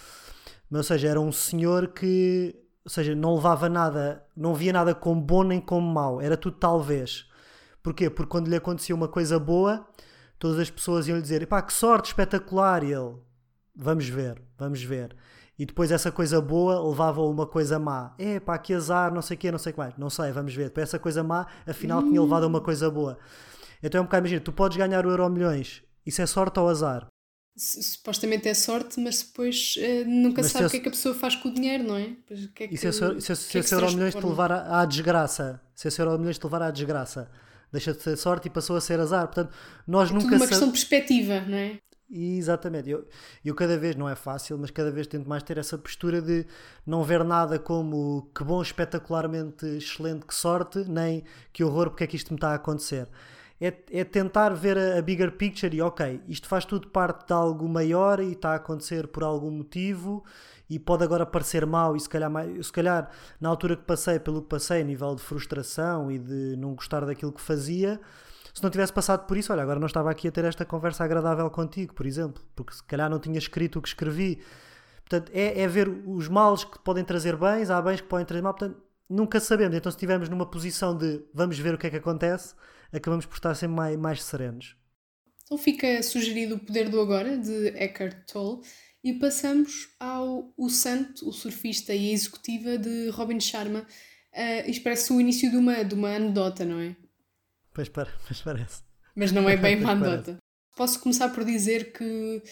mas ou seja, era um senhor que ou seja, não levava nada, não via nada como bom nem como mau, era tudo talvez. Porquê? Porque quando lhe acontecia uma coisa boa, todas as pessoas iam lhe dizer: pá, que sorte espetacular! E ele, vamos ver, vamos ver. E depois essa coisa boa levava a uma coisa má. É pá, que azar, não sei o quê, não sei o que mais. Não sei, vamos ver. Depois essa coisa má, afinal, tinha levado a uma coisa boa. Então é um bocado, imagina, tu podes ganhar o euro milhões, isso é sorte ou azar? Supostamente é sorte, mas depois uh, nunca mas sabe o que é que a pessoa faz com o dinheiro, não é? Que é que, e se, esse, se, se, esse euro milhões te levar à, à desgraça, se esse euro milhões te levar à desgraça, deixa de ser sorte e passou a ser azar. Portanto, nós é nunca. Tudo uma questão de perspectiva, não é? Exatamente, eu, eu cada vez, não é fácil, mas cada vez tento mais ter essa postura de não ver nada como que bom, espetacularmente excelente, que sorte, nem que horror, porque é que isto me está a acontecer. É, é tentar ver a, a, bigger picture e ok, isto faz tudo parte de algo maior e está a acontecer por algum motivo e pode agora parecer mal e se calhar, se calhar na altura que passei pelo que passei a nível de frustração e de não gostar daquilo que fazia se não tivesse passado por isso, olha, agora não estava aqui a ter esta conversa agradável contigo, por exemplo, porque se calhar não tinha escrito o que escrevi. Portanto, é, é ver os males que podem trazer bens, há bens que podem trazer mal, portanto, nunca sabemos. Então, se estivermos numa posição de vamos ver o que é que acontece, acabamos por estar sempre mais, mais serenos. Então fica sugerido o Poder do Agora, de Eckhart Tolle, e passamos ao O Santo, o surfista e a executiva de Robin Sharma. Uh, isto parece o início de uma, de uma anedota, não é? Pois, para, pois parece. Mas não é bem uma anedota. Posso começar por dizer que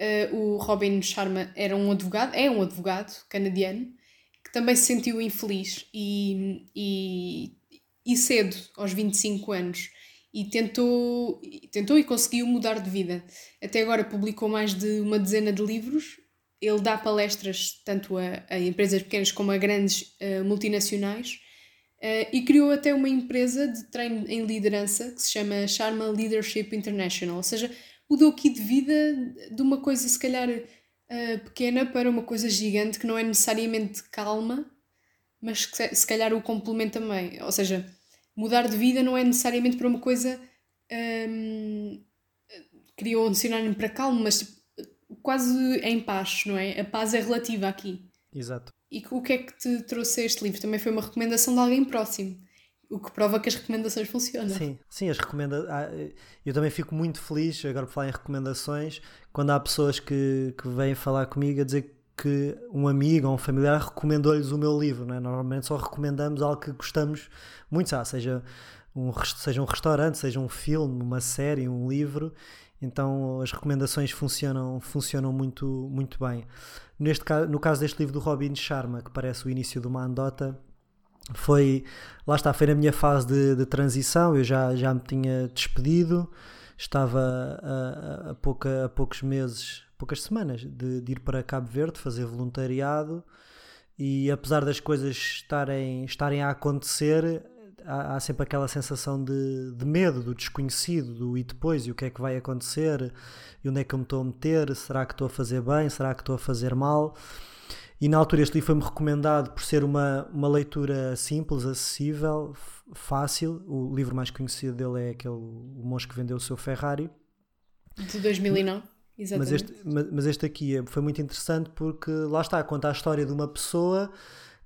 uh, o Robin Sharma era um advogado, é um advogado canadiano, que também se sentiu infeliz e, e e cedo, aos 25 anos, e tentou, tentou e conseguiu mudar de vida. Até agora publicou mais de uma dezena de livros. Ele dá palestras tanto a, a empresas pequenas como a grandes uh, multinacionais uh, e criou até uma empresa de treino em liderança que se chama Sharma Leadership International. Ou seja, mudou aqui de vida de uma coisa se calhar uh, pequena para uma coisa gigante que não é necessariamente calma, mas que se calhar o complementa também. Ou seja, mudar de vida não é necessariamente para uma coisa. Um, criou um sinónimo para calmo, mas tipo, quase em paz, não é? A paz é relativa aqui. Exato. E o que é que te trouxe este livro? Também foi uma recomendação de alguém próximo. O que prova que as recomendações funcionam. Sim, sim, as recomendações. Ah, eu também fico muito feliz, agora por falar em recomendações, quando há pessoas que, que vêm falar comigo a dizer que um amigo ou um familiar recomendou-lhes o meu livro. Não é? Normalmente só recomendamos algo que gostamos muito, seja um, seja um restaurante, seja um filme, uma série, um livro. Então as recomendações funcionam, funcionam muito, muito bem. Neste, no caso deste livro do Robin Sharma, que parece o início de uma andota, foi, lá está, foi na minha fase de, de transição, eu já, já me tinha despedido, estava a, a, pouca, a poucos meses, poucas semanas de, de, ir para Cabo Verde fazer voluntariado e apesar das coisas estarem, estarem a acontecer, há, há sempre aquela sensação de, de, medo, do desconhecido, do e depois, e o que é que vai acontecer, e onde é que eu me estou a meter, será que estou a fazer bem, será que estou a fazer mal? E na altura este livro foi-me recomendado por ser uma, uma leitura simples, acessível, fácil. O livro mais conhecido dele é aquele O Monge que Vendeu o Seu Ferrari. De 2009, exatamente. Mas este, mas este aqui é, foi muito interessante porque lá está, conta a história de uma pessoa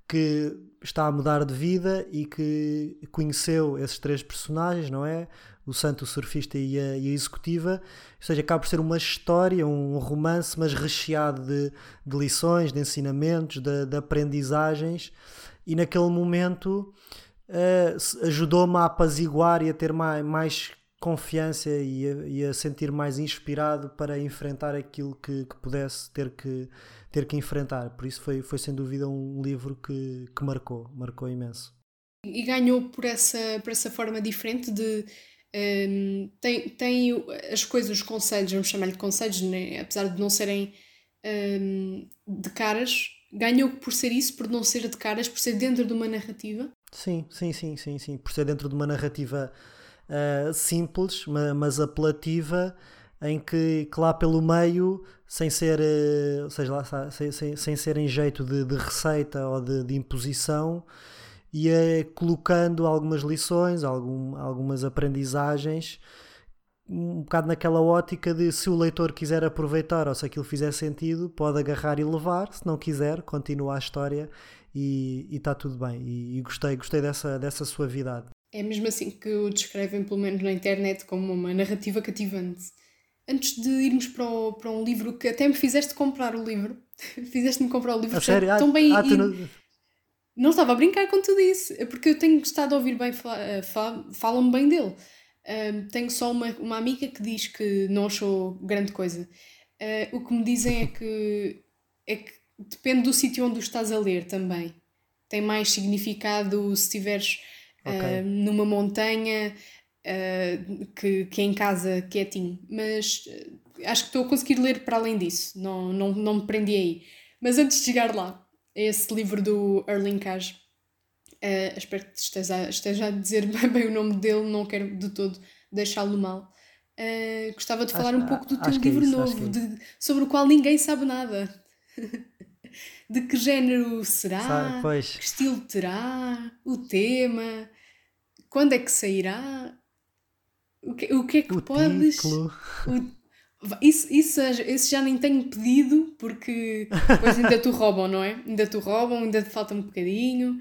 que está a mudar de vida e que conheceu esses três personagens, não é? O santo, o surfista e a, e a executiva. Ou seja, acaba por ser uma história, um romance, mas recheado de, de lições, de ensinamentos, de, de aprendizagens. E naquele momento uh, ajudou-me a apaziguar e a ter mais, mais confiança e a, e a, sentir mais inspirado para enfrentar aquilo que, que pudesse ter que ter que enfrentar. Por isso foi, foi sem dúvida um livro que, que marcou, marcou imenso. E ganhou por essa, por essa forma diferente de. Um, tem, tem as coisas, os conselhos, vamos chamar-lhe de conselhos, né? apesar de não serem um, de caras, ganhou por ser isso, por não ser de caras, por ser dentro de uma narrativa? Sim, sim, sim, sim, sim. Por ser dentro de uma narrativa uh, simples, mas apelativa em que, que lá pelo meio, sem ser, uh, seja lá, sem, sem, sem ser em jeito de, de receita ou de, de, imposição, ia colocando algumas lições, algum, algumas aprendizagens, um bocado naquela ótica de se o leitor quiser aproveitar ou se aquilo fizer sentido, pode agarrar e levar, se não quiser, continua a história e está tudo bem. E, e, gostei, gostei dessa, dessa suavidade. É mesmo assim que o descrevem, pelo menos na internet, como uma narrativa cativante antes de irmos para, o, para um livro que até me fizeste comprar o livro. Fizeste-me comprar o livro. A sério? Tão ah, bem, ah, não... não... estava a brincar com tudo isso, é porque eu tenho estado a ouvir bem, eh, falam-me bem dele. Tenho só uma, uma amiga que diz que não achou grande coisa. Uh, o que me dizem é que, é que depende do sítio onde o estás a ler também. Tem mais significado se estiveres okay. uh, numa montanha, uh, que, que é em casa quietinho, mas uh, acho que estou a conseguir ler para além disso, não, não, não me prendi aí. Mas antes de chegar lá, esse livro do Erling Kaj, uh, espero que esteja, esteja a dizer bem, bem, o nome dele, não quero de todo deixá-lo mal. Uh, gostava de falar acho, um pouco do teu é livro é isso, novo, é de, sobre o qual ninguém sabe nada. de que género será? Sabe, que estilo terá? O tema? Quando é que sairá? O que, o que é que o podes. O, isso, isso, já nem tenho pedido, porque depois ainda tu roubam, não é? Ainda tu roubam, ainda te falta um bocadinho.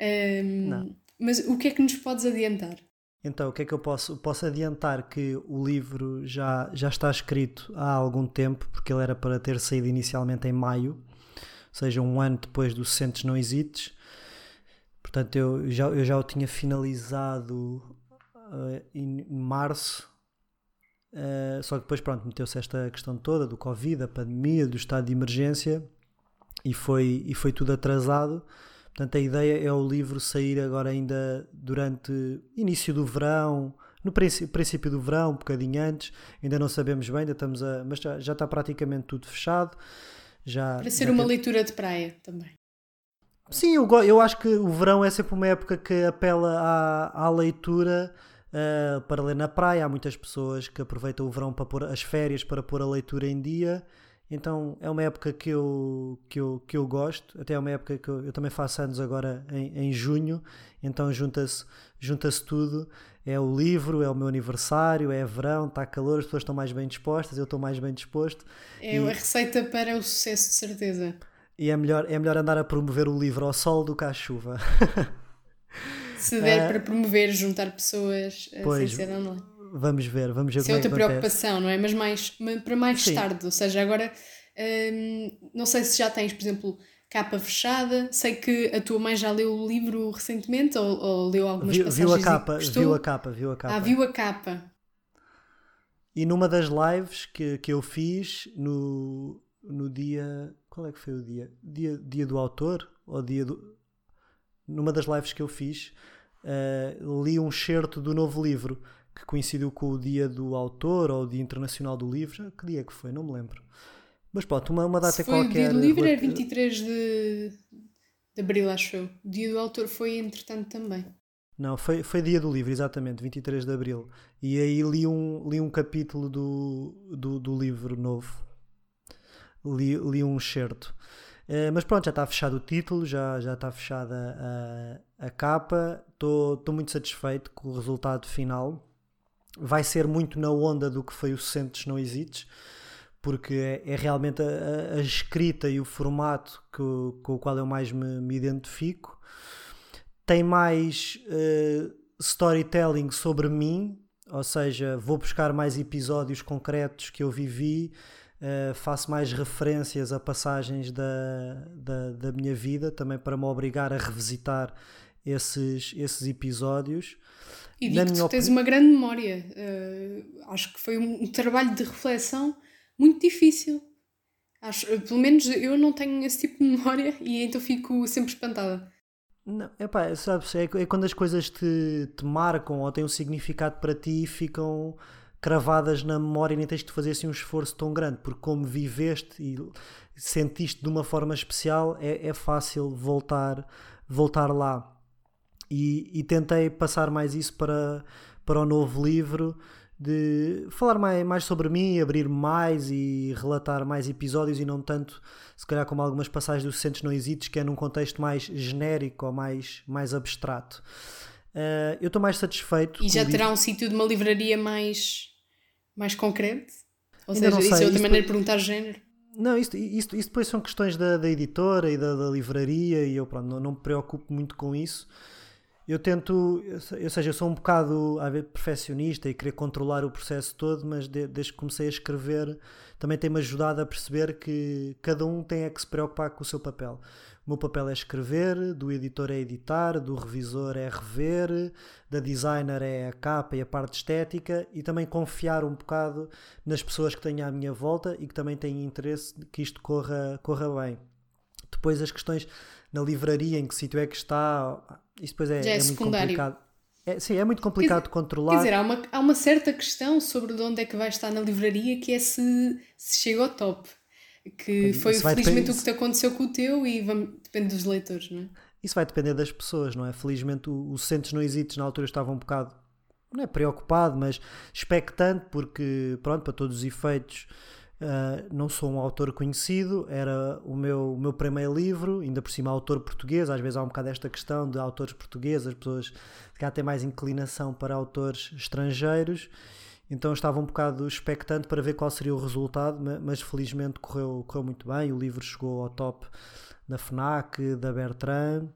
Um, mas o que é que nos podes adiantar? Então, o que é que eu posso? Posso adiantar que o livro já, já está escrito há algum tempo, porque ele era para ter saído inicialmente em maio, ou seja, um ano depois do Sentes Não Hesites. Portanto, eu já, eu já o tinha finalizado uh, em março. Uh, só que depois, pronto, meteu-se esta questão toda do Covid, a pandemia, do estado de emergência e foi, e foi tudo atrasado. Portanto, a ideia é o livro sair agora ainda durante início do verão, no princípio do verão, um bocadinho antes, ainda não sabemos bem, ainda estamos a, mas já, já está praticamente tudo fechado. Já, Para ser uma tem... leitura de praia também. Sim, eu, eu acho que o verão é sempre uma época que apela à, à leitura uh, para ler na praia. Há muitas pessoas que aproveitam o verão para pôr as férias para pôr a leitura em dia. Então é uma época que eu, que eu, que eu gosto. Até é uma época que eu, eu também faço anos agora em, em junho. Então junta-se junta tudo. É o livro, é o meu aniversário, é verão, está calor, as pessoas estão mais bem dispostas, eu estou mais bem disposto. É e... a receita para o sucesso, de certeza. E é melhor, é melhor andar a promover o livro ao sol do que à chuva. Se der uh, para promover, juntar pessoas pois, sem ser online. Vamos ver, vamos ver Isso é outra preocupação, não é? Mas mais, para mais Sim. tarde, ou seja, agora hum, não sei se já tens, por exemplo, capa fechada. Sei que a tua mãe já leu o livro recentemente ou, ou leu algumas viu, passagens. Viu a capa, viu a capa, viu a capa. Ah, viu a capa. E numa das lives que, que eu fiz no, no dia. Qual é que foi o dia? Dia, dia do autor? Ou dia do. Numa das lives que eu fiz, uh, li um excerto do novo livro que coincidiu com o dia do autor ou o dia internacional do livro. Que dia é que foi? Não me lembro. Mas pronto, uma, uma data foi qualquer. O dia do livro é 23 de, de abril, acho eu. O dia do autor foi entretanto também. Não, foi, foi dia do livro, exatamente, 23 de abril. E aí li um, li um capítulo do, do, do livro novo. Li, li um excerto. Uh, mas pronto, já está fechado o título, já, já está fechada a, a capa. Estou muito satisfeito com o resultado final. Vai ser muito na onda do que foi o Sentes Não Hesites porque é, é realmente a, a, escrita e o formato que, com o qual eu mais me, me identifico. Tem mais uh, storytelling sobre mim, ou seja, vou buscar mais episódios concretos que eu vivi, uh, faço mais referências a passagens da, da, da, minha vida, também para me obrigar a revisitar esses, esses episódios. E digo que tu tens uma grande memória. Uh, acho que foi um, um trabalho de reflexão muito difícil. Acho, pelo menos eu não tenho esse tipo de memória e então fico sempre espantada. Não, epá, sabes, é, é quando as coisas te, te marcam ou têm um significado para ti e ficam cravadas na memória e nem tens de fazer assim um esforço tão grande, porque como viveste e sentiste de uma forma especial, é, é fácil voltar, voltar lá. E, e tentei passar mais isso para, para o novo livro de falar mais, mais sobre mim, abrir mais e relatar mais episódios e não tanto, se calhar, como algumas passagens do Sentes Não Hesites, que é num contexto mais genérico ou mais, mais abstrato. Uh, eu estou mais satisfeito. E já terá um sítio de uma livraria mais, mais concreto? Ou Ainda seja, isso é outra isso maneira de perguntar género? Não, isto, isto, isto depois são questões da, da editora e da, da livraria e eu pronto, não, não me preocupo muito com isso eu tento, ou seja, eu sou um bocado a ver, perfeccionista e querer controlar o processo todo, mas de, desde que comecei a escrever também tem-me ajudado a perceber que cada um tem é que se preocupar com o seu papel. O meu papel é escrever, do editor é editar, do revisor é rever, da designer é a capa e a parte estética e também confiar um bocado nas pessoas que tenho à minha volta e que também têm interesse que isto corra, corra bem. Depois as questões na livraria, em que sítio é que está, isso depois é, é, é muito complicado. É, sim, é muito complicado quer, de controlar. Quer dizer, há uma, há uma certa questão sobre de onde é que vai estar na livraria que é se, se chega ao top. Que foi felizmente o que te aconteceu com o teu e vamos, depende dos leitores, não é? Isso vai depender das pessoas, não é? Felizmente o, o Centros No Hesites na altura estava um bocado, não é preocupado, mas expectante, porque, pronto, para todos os efeitos, Uh, não sou um autor conhecido, era o meu, o meu primeiro livro, ainda por cima autor português, às vezes há um bocado esta questão de autores portugueses, as pessoas cá têm mais inclinação para autores estrangeiros, então eu estava um bocado expectante para ver qual seria o resultado, mas felizmente correu, correu muito bem, o livro chegou ao top da FNAC, da Bertrand,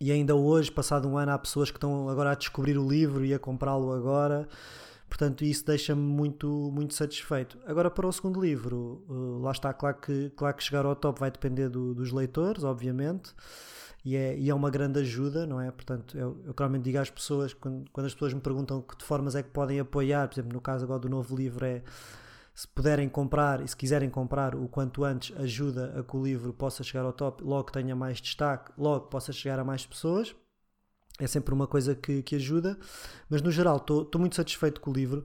e ainda hoje, passado um ano, há pessoas que estão agora a descobrir o livro e a comprá-lo agora. Portanto, isso deixa-me muito, muito satisfeito. Agora, para o segundo livro, uh, lá está, claro que, claro que chegar ao top vai depender do, dos leitores, obviamente, e é, e é uma grande ajuda, não é? Portanto, eu, eu claramente digo às pessoas, quando, quando as pessoas me perguntam que de formas é que podem apoiar, por exemplo, no caso agora do novo livro, é se puderem comprar e se quiserem comprar o quanto antes, ajuda a que o livro possa chegar ao top, logo tenha mais destaque, logo possa chegar a mais pessoas é sempre uma coisa que, que ajuda, mas no geral estou muito satisfeito com o livro.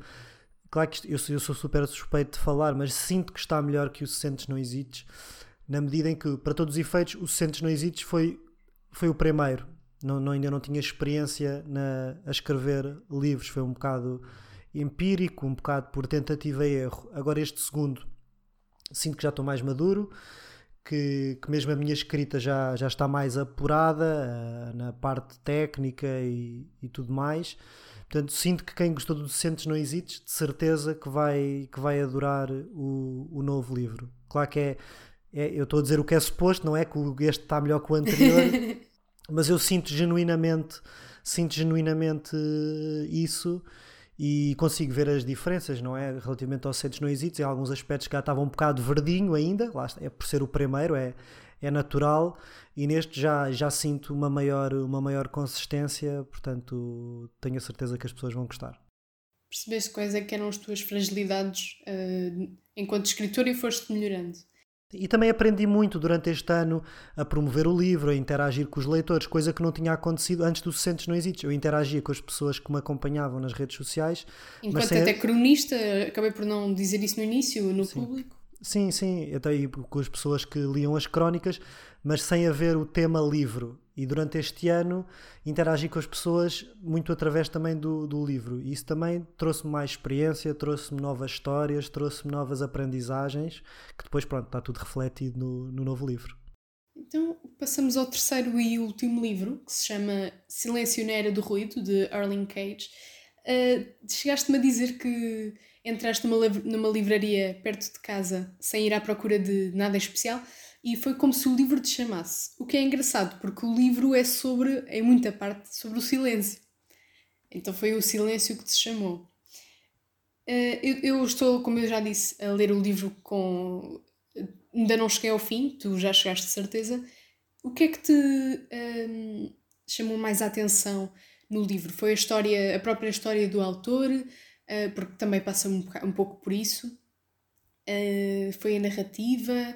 Claro que eu, eu, sou super suspeito de falar, mas sinto que está melhor que o Sentes Não Hesites, na medida em que, para todos os efeitos, o Sentes Não Hesites foi, foi o primeiro. Não, não, ainda não tinha experiência na, a escrever livros, foi um bocado empírico, um bocado por tentativa e erro. Agora, este segundo, sinto que já estou mais maduro que, que, mesmo a minha escrita já, já está mais apurada uh, na parte técnica e, e, tudo mais. Portanto, sinto que quem gostou do Docentes Não Hesites, de certeza que vai, que vai adorar o, o novo livro. Claro que é, é, eu estou a dizer o que é suposto, não é que este está melhor que o anterior, mas eu sinto genuinamente, sinto genuinamente isso e consigo ver as diferenças, não é? Relativamente aos Centros Não Hesites, em alguns aspectos que já estava um bocado verdinho ainda, lá está, é por ser o primeiro, é, é natural e neste já, já sinto uma maior, uma maior consistência, portanto tenho a certeza que as pessoas vão gostar. Percebeste quais é que eram as tuas fragilidades uh, enquanto escritor e foste melhorando? E também aprendi muito durante este ano a promover o livro, a interagir com os leitores, coisa que não tinha acontecido antes do 60 não existe. Eu interagia com as pessoas que me acompanhavam nas redes sociais. Enquanto sem... até cronista, acabei por não dizer isso no início, no Sim. público. Sim, sim, até aí com as pessoas que liam as crónicas, mas sem haver o tema livro. E durante este ano interagi com as pessoas muito através também do, do livro. E isso também trouxe-me mais experiência, trouxe-me novas histórias, trouxe-me novas aprendizagens, que depois, pronto, está tudo refletido no, no novo livro. Então passamos ao terceiro e último livro, que se chama Silêncio na Era do Ruído, de Arlene Cage. Uh, Chegaste-me a dizer que entraste numa, numa livraria perto de casa sem ir à procura de nada especial e foi como se o livro te chamasse. O que é engraçado, porque o livro é sobre, em muita parte, sobre o silêncio. Então foi o silêncio que te chamou. Uh, eu, estou, como eu já disse, a ler o livro com. Ainda não cheguei ao fim, tu já chegaste de certeza. O que é que te uh, chamou mais a atenção no livro? Foi a história, a própria história do autor? uh, porque também passa um, pouco por isso. Uh, foi a narrativa.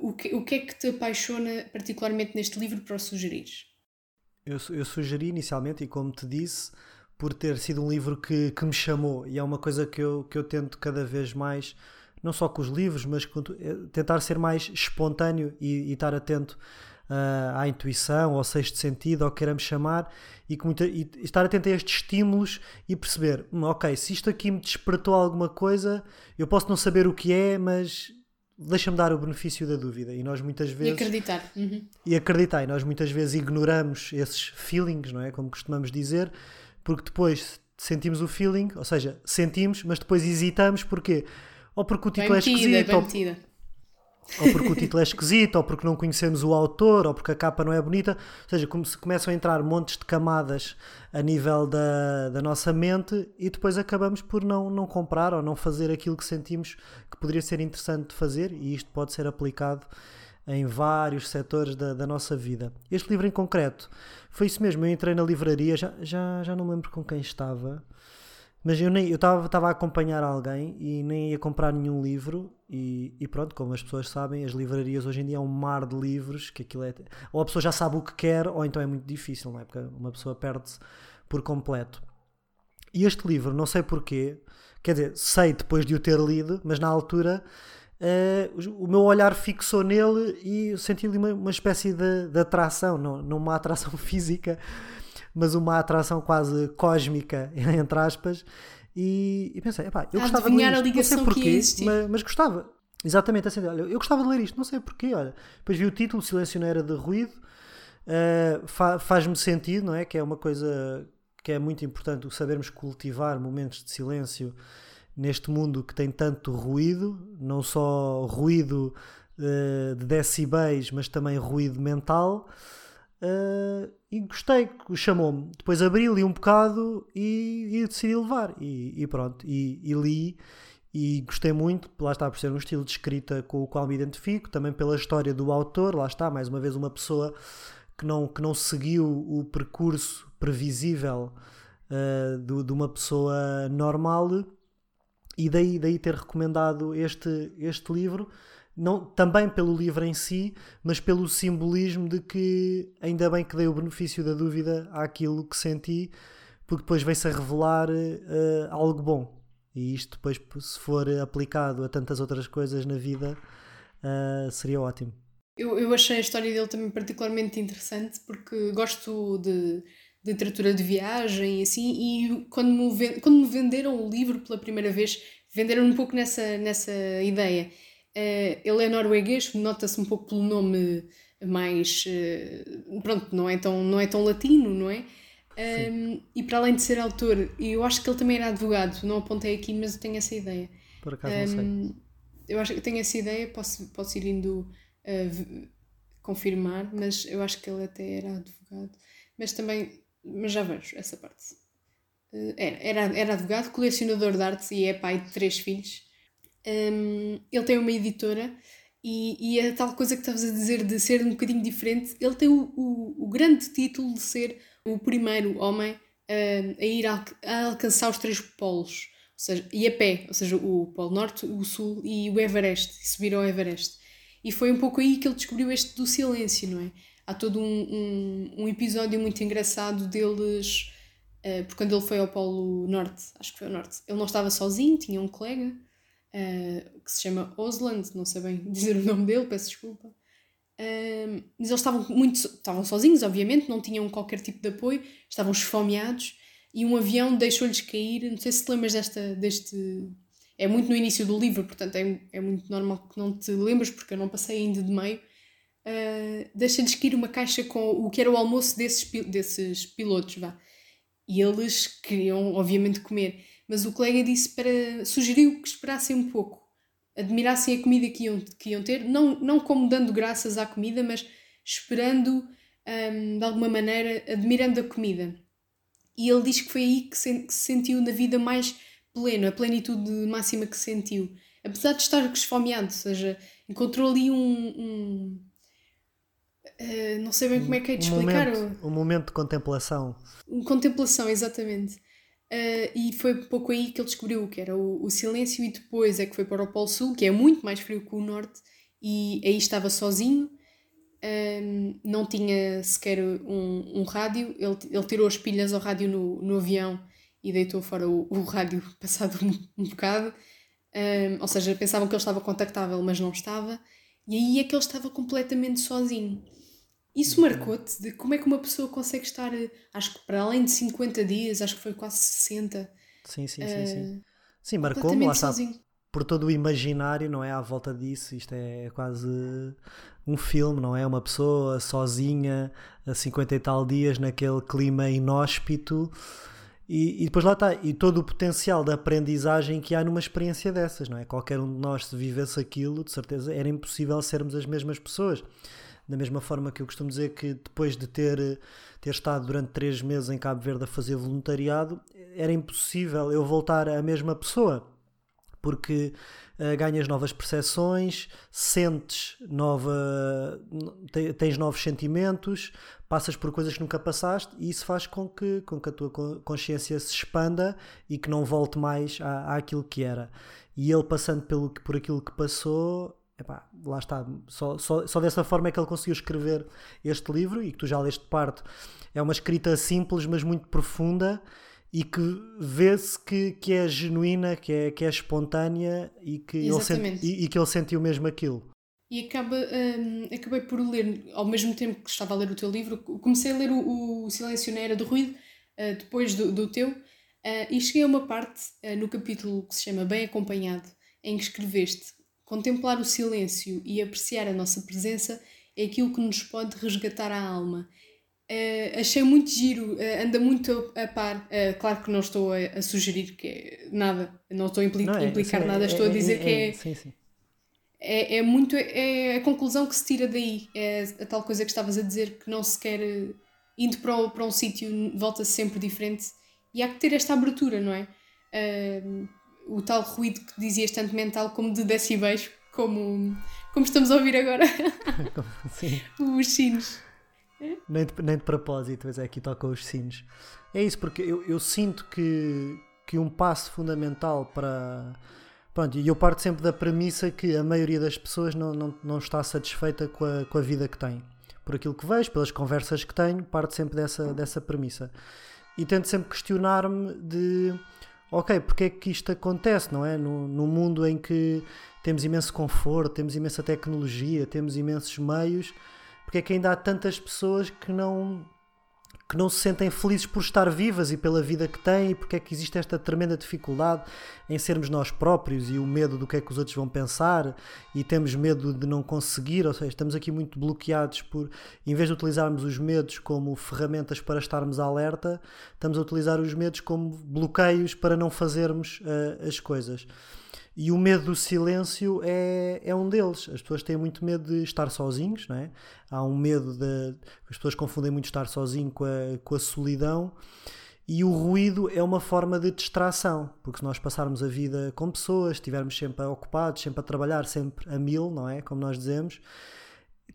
O que, o que é que te apaixona particularmente neste livro para o sugerir? Eu, eu sugeri inicialmente, e como te disse, por ter sido um livro que, que me chamou, e é uma coisa que eu, que eu tento cada vez mais, não só com os livros, mas com, eh, tentar ser mais espontâneo e, e estar atento uh, à intuição, ao sexto sentido, ao que queiramos chamar, e, que muita, e estar atento a estes estímulos e perceber, hum, ok, se isto aqui me despertou alguma coisa, eu posso não saber o que é, mas deixa-me dar o benefício da dúvida. E nós muitas vezes. E acreditar. Uhum. E acreditar. E nós muitas vezes ignoramos esses feelings, não é? Como costumamos dizer, porque depois sentimos o feeling, ou seja, sentimos, mas depois hesitamos, porquê? Ou porque o título bem é esquisito, ou, ou porque o título é esquisito, ou porque não conhecemos o autor, ou porque a capa não é bonita. Ou seja, como se começam a entrar montes de camadas a nível da, da nossa mente e depois acabamos por não, não comprar ou não fazer aquilo que sentimos que poderia ser interessante de fazer, e isto pode ser aplicado em vários setores da, da nossa vida. Este livro em concreto foi isso mesmo. Eu entrei na livraria, já, já, já não lembro com quem estava. Mas eu nem eu estava a acompanhar alguém e nem ia comprar nenhum livro e, e, pronto, como as pessoas sabem, as livrarias hoje em dia é um mar de livros que aquilo é. Ou a pessoa já sabe o que quer, ou então é muito difícil, não é? Porque uma pessoa perde-se por completo. E este livro, não sei porquê, quer dizer, sei depois de o ter lido, mas na altura uh, o meu olhar fixou nele e senti-lhe uma, uma espécie de, de atração, não, não uma atração física mas uma atração quase cósmica, entre aspas. E, e pensei, epá, eu gostava de ler isto, não sei porquê, mas, mas, gostava. Exatamente assim, olha, eu gostava de ler isto, não sei porquê, olha. Depois vi o título, Silêncio na Era de Ruído, uh, fa faz-me sentido, não é? Que é uma coisa que é muito importante, sabermos cultivar momentos de silêncio neste mundo que tem tanto ruído, não só ruído uh, de decibéis, mas também ruído mental. Uh, e gostei, chamou-me. Depois abri, li um bocado e, e decidi levar. E, e pronto, e, e, li e gostei muito. Lá está, por ser um estilo de escrita com o qual me identifico, também pela história do autor. Lá está, mais uma vez, uma pessoa que não, que não seguiu o percurso previsível uh, do, de uma pessoa normal. E daí, daí ter recomendado este, este livro não, também pelo livro em si, mas pelo simbolismo de que ainda bem que dei o benefício da dúvida àquilo que senti, porque depois veio-se a revelar uh, algo bom. E isto depois, se for aplicado a tantas outras coisas na vida, uh, seria ótimo. Eu, eu achei a história dele também particularmente interessante porque gosto de, de literatura de viagem e assim, e quando me, quando me venderam o livro pela primeira vez, venderam um pouco nessa, nessa ideia ele é norueguês, nota-se um pouco pelo nome mais. Uh, pronto, não é, tão, não é tão latino, não é? Um, e para além de ser autor, eu acho que ele também era advogado, não apontei aqui, mas eu tenho essa ideia. Por acaso um, não sei. Eu acho que tenho essa ideia, posso, posso ir indo uh, confirmar, mas eu acho que ele até era advogado. Mas também, mas já vejo essa parte. era, era, era advogado, colecionador de artes e é pai de três filhos. Um, ele tem uma editora E, e a tal coisa que estavas a dizer de ser um bocadinho diferente, ele tem o, o, o grande título de ser o primeiro homem uh, a ir a, a, alcançar os três polos, ou seja, e a pé, ou seja, o Polo Norte, o Sul e o Everest, e subir ao Everest. E foi um pouco aí que ele descobriu este do silêncio, não é? Há todo um, um, um episódio muito engraçado deles, uh, porque quando ele foi ao Polo Norte, acho que foi ao Norte, ele não estava sozinho, tinha um colega uh, que se chama Osland, não sei bem dizer o nome dele, peço desculpa. Uh, mas eles estavam muito estavam sozinhos, obviamente, não tinham qualquer tipo de apoio, estavam esfomeados e um avião deixou-lhes cair. Não sei se te lembras desta, deste. É muito no início do livro, portanto é, é muito normal que não te lembres, porque eu não passei ainda de meio. Uh, Deixa-lhes cair uma caixa com o que era o almoço desses, desses pilotos, vá. E eles queriam, obviamente, comer. Mas o colega disse para. sugeriu que esperassem um pouco, admirassem a comida que iam, que iam ter, não, não como dando graças à comida, mas esperando, um, de alguma maneira, admirando a comida. E ele diz que foi aí que se, que se sentiu na vida mais pleno, a plenitude máxima que sentiu. Apesar de estar esfomeado, ou seja, encontrou ali um. um uh, não sei bem como é que é de um explicar. Momento, um momento de contemplação. Contemplação, exatamente. Uh, e foi pouco aí que ele descobriu que era o, o, silêncio, e depois é que foi para o Polo Sul, que é muito mais frio que o Norte, e aí estava sozinho, um, não tinha sequer um, um rádio, ele, ele tirou as pilhas ao rádio no, no avião e deitou fora o, o rádio passado um, um bocado, um, ou seja, pensavam que ele estava contactável, mas não estava, e aí é que ele estava completamente sozinho. Isso marcou-te de como é que uma pessoa consegue estar, eh, acho que para além de 50 dias, acho que foi quase 60. Sim, sim, sim. sim. Uh, sim marcou-me, lá está. Por todo o imaginário, não é? À volta disso, isto é quase um filme, não é? Uma pessoa sozinha, a 50 e tal dias, naquele clima inóspito. E, e, depois lá está, e todo o potencial de aprendizagem que há numa experiência dessas, não é? Qualquer um de nós, se vivesse aquilo, de certeza era impossível sermos as mesmas pessoas. Da mesma forma que eu costumo dizer que depois de ter, ter estado durante três meses em Cabo Verde a fazer voluntariado, era impossível eu voltar a mesma pessoa, porque uh, ganhas novas percepções, sentes nova. tens novos sentimentos, passas por coisas que nunca passaste e isso faz com que, com que a tua consciência se expanda e que não volte mais à, àquilo que era. E ele passando pelo, por aquilo que passou epá, lá está, só, só, só dessa forma é que ele conseguiu escrever este livro e que tu já leste parte. É uma escrita simples, mas muito profunda e que vê-se que, que é genuína, que é, que é espontânea e que, ele e, e, que ele sentiu mesmo aquilo. E acaba, um, acabei por ler, ao mesmo tempo que estava a ler o teu livro, comecei a ler o, o Silêncio na Era do Ruído, uh, depois do, do teu, uh, e cheguei a uma parte uh, no capítulo que se chama Bem Acompanhado, em que escreveste Contemplar o silêncio e apreciar a nossa presença é aquilo que nos pode resgatar a alma. Uh, achei muito giro, uh, anda muito a, a par. Uh, claro que não estou a, a, sugerir que é nada, não estou a impli não, é, implicar sim, nada, é, estou é, a dizer que é. Sim, sim. É, é muito. É a conclusão que se tira daí. É a tal coisa que estavas a dizer, que não se quer. Indo para, para um sítio, volta-se sempre diferente. E há que ter esta abertura, não é? O tal ruído que dizias tanto mental como de decibéis, como, como estamos a ouvir agora. Sim. os sinos. Nem de, nem de propósito, mas é aqui tocam os sinos. É isso, porque eu, eu sinto que, que um passo fundamental para. Pronto, e eu parto sempre da premissa que a maioria das pessoas não, não, não está satisfeita com a, com a vida que tem. Por aquilo que vejo, pelas conversas que tenho, parto sempre dessa, dessa premissa. E tento sempre questionar-me de ok, porque é que isto acontece, não é? Num, num mundo em que temos imenso conforto, temos imensa tecnologia, temos imensos meios, porque é que ainda há tantas pessoas que não que não se sentem felizes por estar vivas e pela vida que têm, e porque é que existe esta tremenda dificuldade em sermos nós próprios e o medo do que é que os outros vão pensar e temos medo de não conseguir, ou seja, estamos aqui muito bloqueados por, em vez de utilizarmos os medos como ferramentas para estarmos alerta, estamos a utilizar os medos como bloqueios para não fazermos uh, as coisas. E o medo do silêncio é, é um deles. As pessoas têm muito medo de estar sozinhos, não é? Há um medo de. As pessoas confundem muito estar sozinho com a, com a solidão. E o ruído é uma forma de distração, porque se nós passarmos a vida com pessoas, estivermos sempre ocupados, sempre a trabalhar, sempre a mil, não é? Como nós dizemos,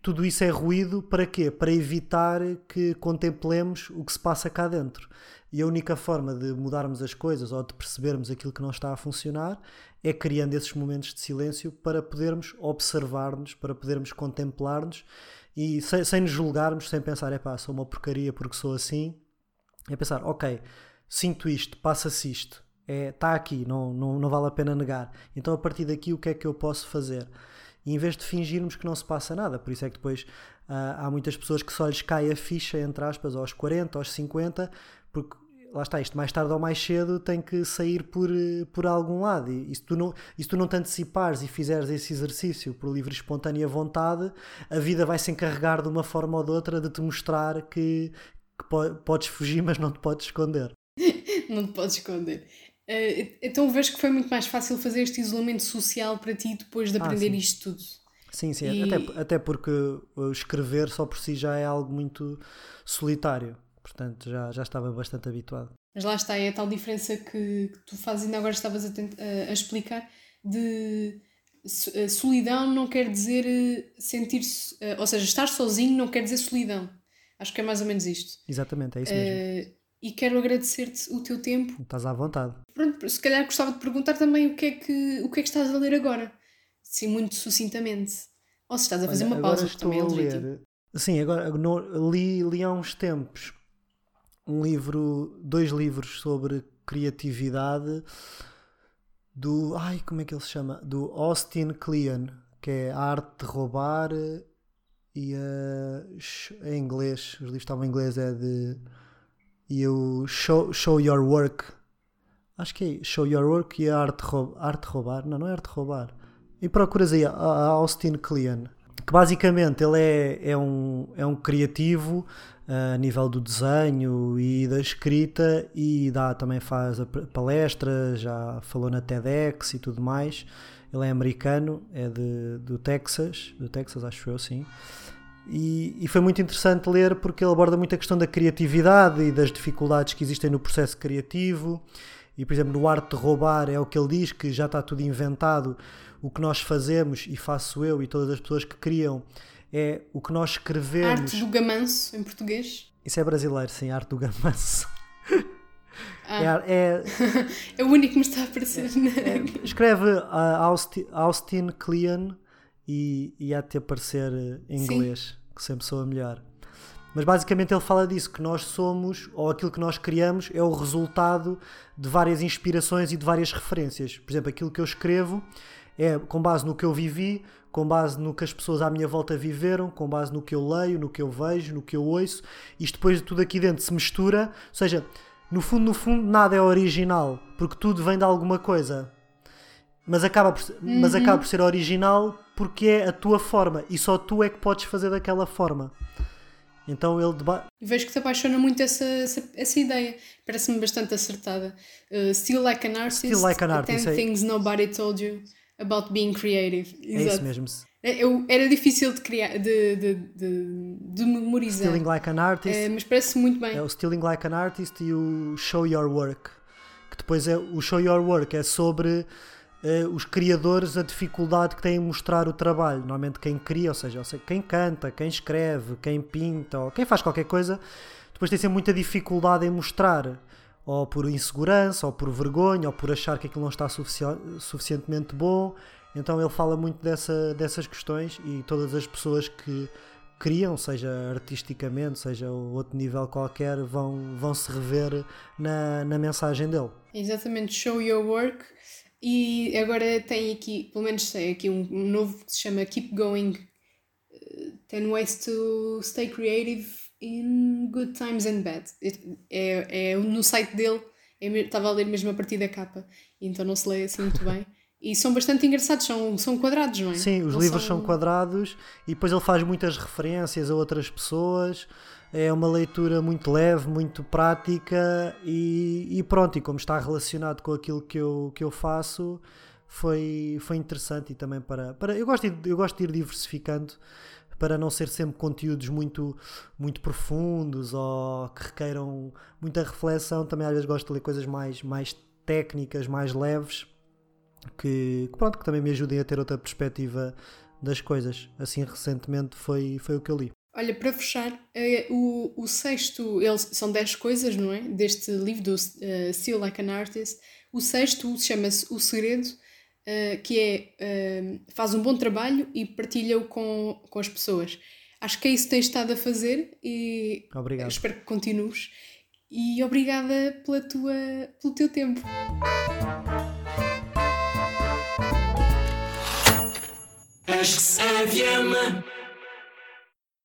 tudo isso é ruído para quê? Para evitar que contemplemos o que se passa cá dentro. E a única forma de mudarmos as coisas ou de percebermos aquilo que não está a funcionar é criando esses momentos de silêncio para podermos observar-nos, para podermos contemplar-nos e sem, sem nos julgarmos, sem pensar, é pá, sou uma porcaria porque sou assim. É pensar, ok, sinto isto, passa-se isto, está é, tá aqui, não, não, não vale a pena negar. Então a partir daqui o que é que eu posso fazer? E em vez de fingirmos que não se passa nada, por isso é que depois uh, há muitas pessoas que só lhes cai a ficha, entre aspas, aos 40, aos 50, porque lá está, isto mais tarde ou mais cedo tem que sair por, por algum lado. E, e, se tu não, e se tu não te antecipares e fizeres esse exercício por livre e espontânea vontade, a vida vai se encarregar de uma forma ou de outra de te mostrar que, que podes fugir, mas não te podes esconder. não te podes esconder. Uh, então vejo que foi muito mais fácil fazer este isolamento social para ti depois de ah, aprender ah, isto tudo. Sim, sim, e... até, até porque escrever só por si já é algo muito solitário. Portanto, já, já estava bastante habituado. Mas lá está, é a tal diferença que, que tu fazes, ainda agora estavas a, a, a explicar, de solidão não quer dizer eh, sentir-se, eh, ou seja, estar sozinho não quer dizer solidão. Acho que é mais ou menos isto. Exatamente, é isso mesmo. Uh, e quero agradecer-te o teu tempo. Estás à vontade. Pronto, se calhar gostava de perguntar também o que é que, o que, é que estás a ler agora. Sim, muito sucintamente. Ou se estás a fazer Olha, uma pausa, que também é legítimo. Sim, agora no, li, li há uns tempos um livro, dois livros sobre criatividade do, ai, como é que ele se chama? Do Austin Kleon, que é a arte de roubar e a, em inglês, os livros estavam em inglês, é de e o show, show Your Work. Acho que é Show Your Work e a arte, arte roubar. Não, não é arte roubar. E procuras aí a, a Austin Kleon. Que basicamente ele é, é, um, é um criativo a nível do desenho e da escrita e dá, também faz palestras, já falou na TEDx e tudo mais. Ele é americano, é de, do Texas, do Texas acho eu, sim. E, e, foi muito interessante ler porque ele aborda muito a questão da criatividade e das dificuldades que existem no processo criativo. E, por exemplo, no Arte de Roubar é o que ele diz que já está tudo inventado. O que nós fazemos, e faço eu e todas as pessoas que criam, é o que nós escrevemos. Arte do Gamanço, em português? Isso é brasileiro, sim, Arte do Gamanço. Ah. É, é, é, o único que me está a aparecer. É, é, escreve uh, Austin, Austin Kleon e, e há de te aparecer em inglês. Sim que sempre sou a melhor. Mas basicamente ele fala disso, que nós somos, ou aquilo que nós criamos, é o resultado de várias inspirações e de várias referências. Por exemplo, aquilo que eu escrevo é com base no que eu vivi, com base no que as pessoas à minha volta viveram, com base no que eu leio, no que eu vejo, no que eu ouço. Isto depois tudo aqui dentro se mistura, ou seja, no fundo, no fundo, nada é original, porque tudo vem de alguma coisa. Mas acaba por, uhum. mas acaba por ser original porque é a tua forma e só tu é que podes fazer daquela forma. Então ele deba... Vejo que te apaixona muito essa, essa, essa ideia. Parece-me bastante acertada. Uh, still like an artist. Still like an artist. 10 é... things nobody told you about being creative. Exato. É isso mesmo. É, eu, era difícil de criar, de, de, de, de memorizar. Stealing like an artist. Uh, mas parece muito bem. É o Stealing like an artist e o Show Your Work. Que depois é o Show Your Work é sobre uh, os criadores a dificuldade que têm em mostrar o trabalho. Normalmente quem cria, ou seja, quem canta, quem escreve, quem pinta, ou quem faz qualquer coisa, depois tem sempre muita dificuldade em mostrar. Ou por insegurança, ou por vergonha, ou por achar que aquilo não está sufici suficientemente bom. Então ele fala muito dessa, dessas questões e todas as pessoas que criam, seja artisticamente, seja outro nível qualquer, vão, vão se rever na, na mensagem dele. Exatamente, show your work e agora tem aqui, pelo menos tem aqui um, um novo que se chama Keep Going 10 uh, Ways to Stay Creative in Good Times and Bad. É, é no site dele, é, estava a ler mesmo a partir da capa, então não se lê assim muito bem. E são bastante engraçados, são, são quadrados, não é? Sim, os não livros são... são quadrados e depois ele faz muitas referências a outras pessoas é uma leitura muito leve, muito prática e, e, pronto, e como está relacionado com aquilo que eu, que eu faço, foi, foi interessante e também para, para eu, gosto de, eu gosto de ir diversificando para não ser sempre conteúdos muito, muito profundos ou que requeiram muita reflexão. Também às vezes gosto de ler coisas mais, mais técnicas, mais leves, que, que, pronto, que também me ajudem a ter outra perspectiva das coisas. Assim, recentemente foi, foi o que eu li. Olha, para fechar, é, o, o sexto, eles são 10 coisas, não é? Deste livro do uh, Still Like an Artist. O sexto chama-se O Segredo, uh, que é uh, faz um bom trabalho e partilha-o com, com as pessoas. Acho que é isso que tens estado a fazer e Obrigado. espero que continues. E obrigada pela tua, pelo teu tempo. Acho que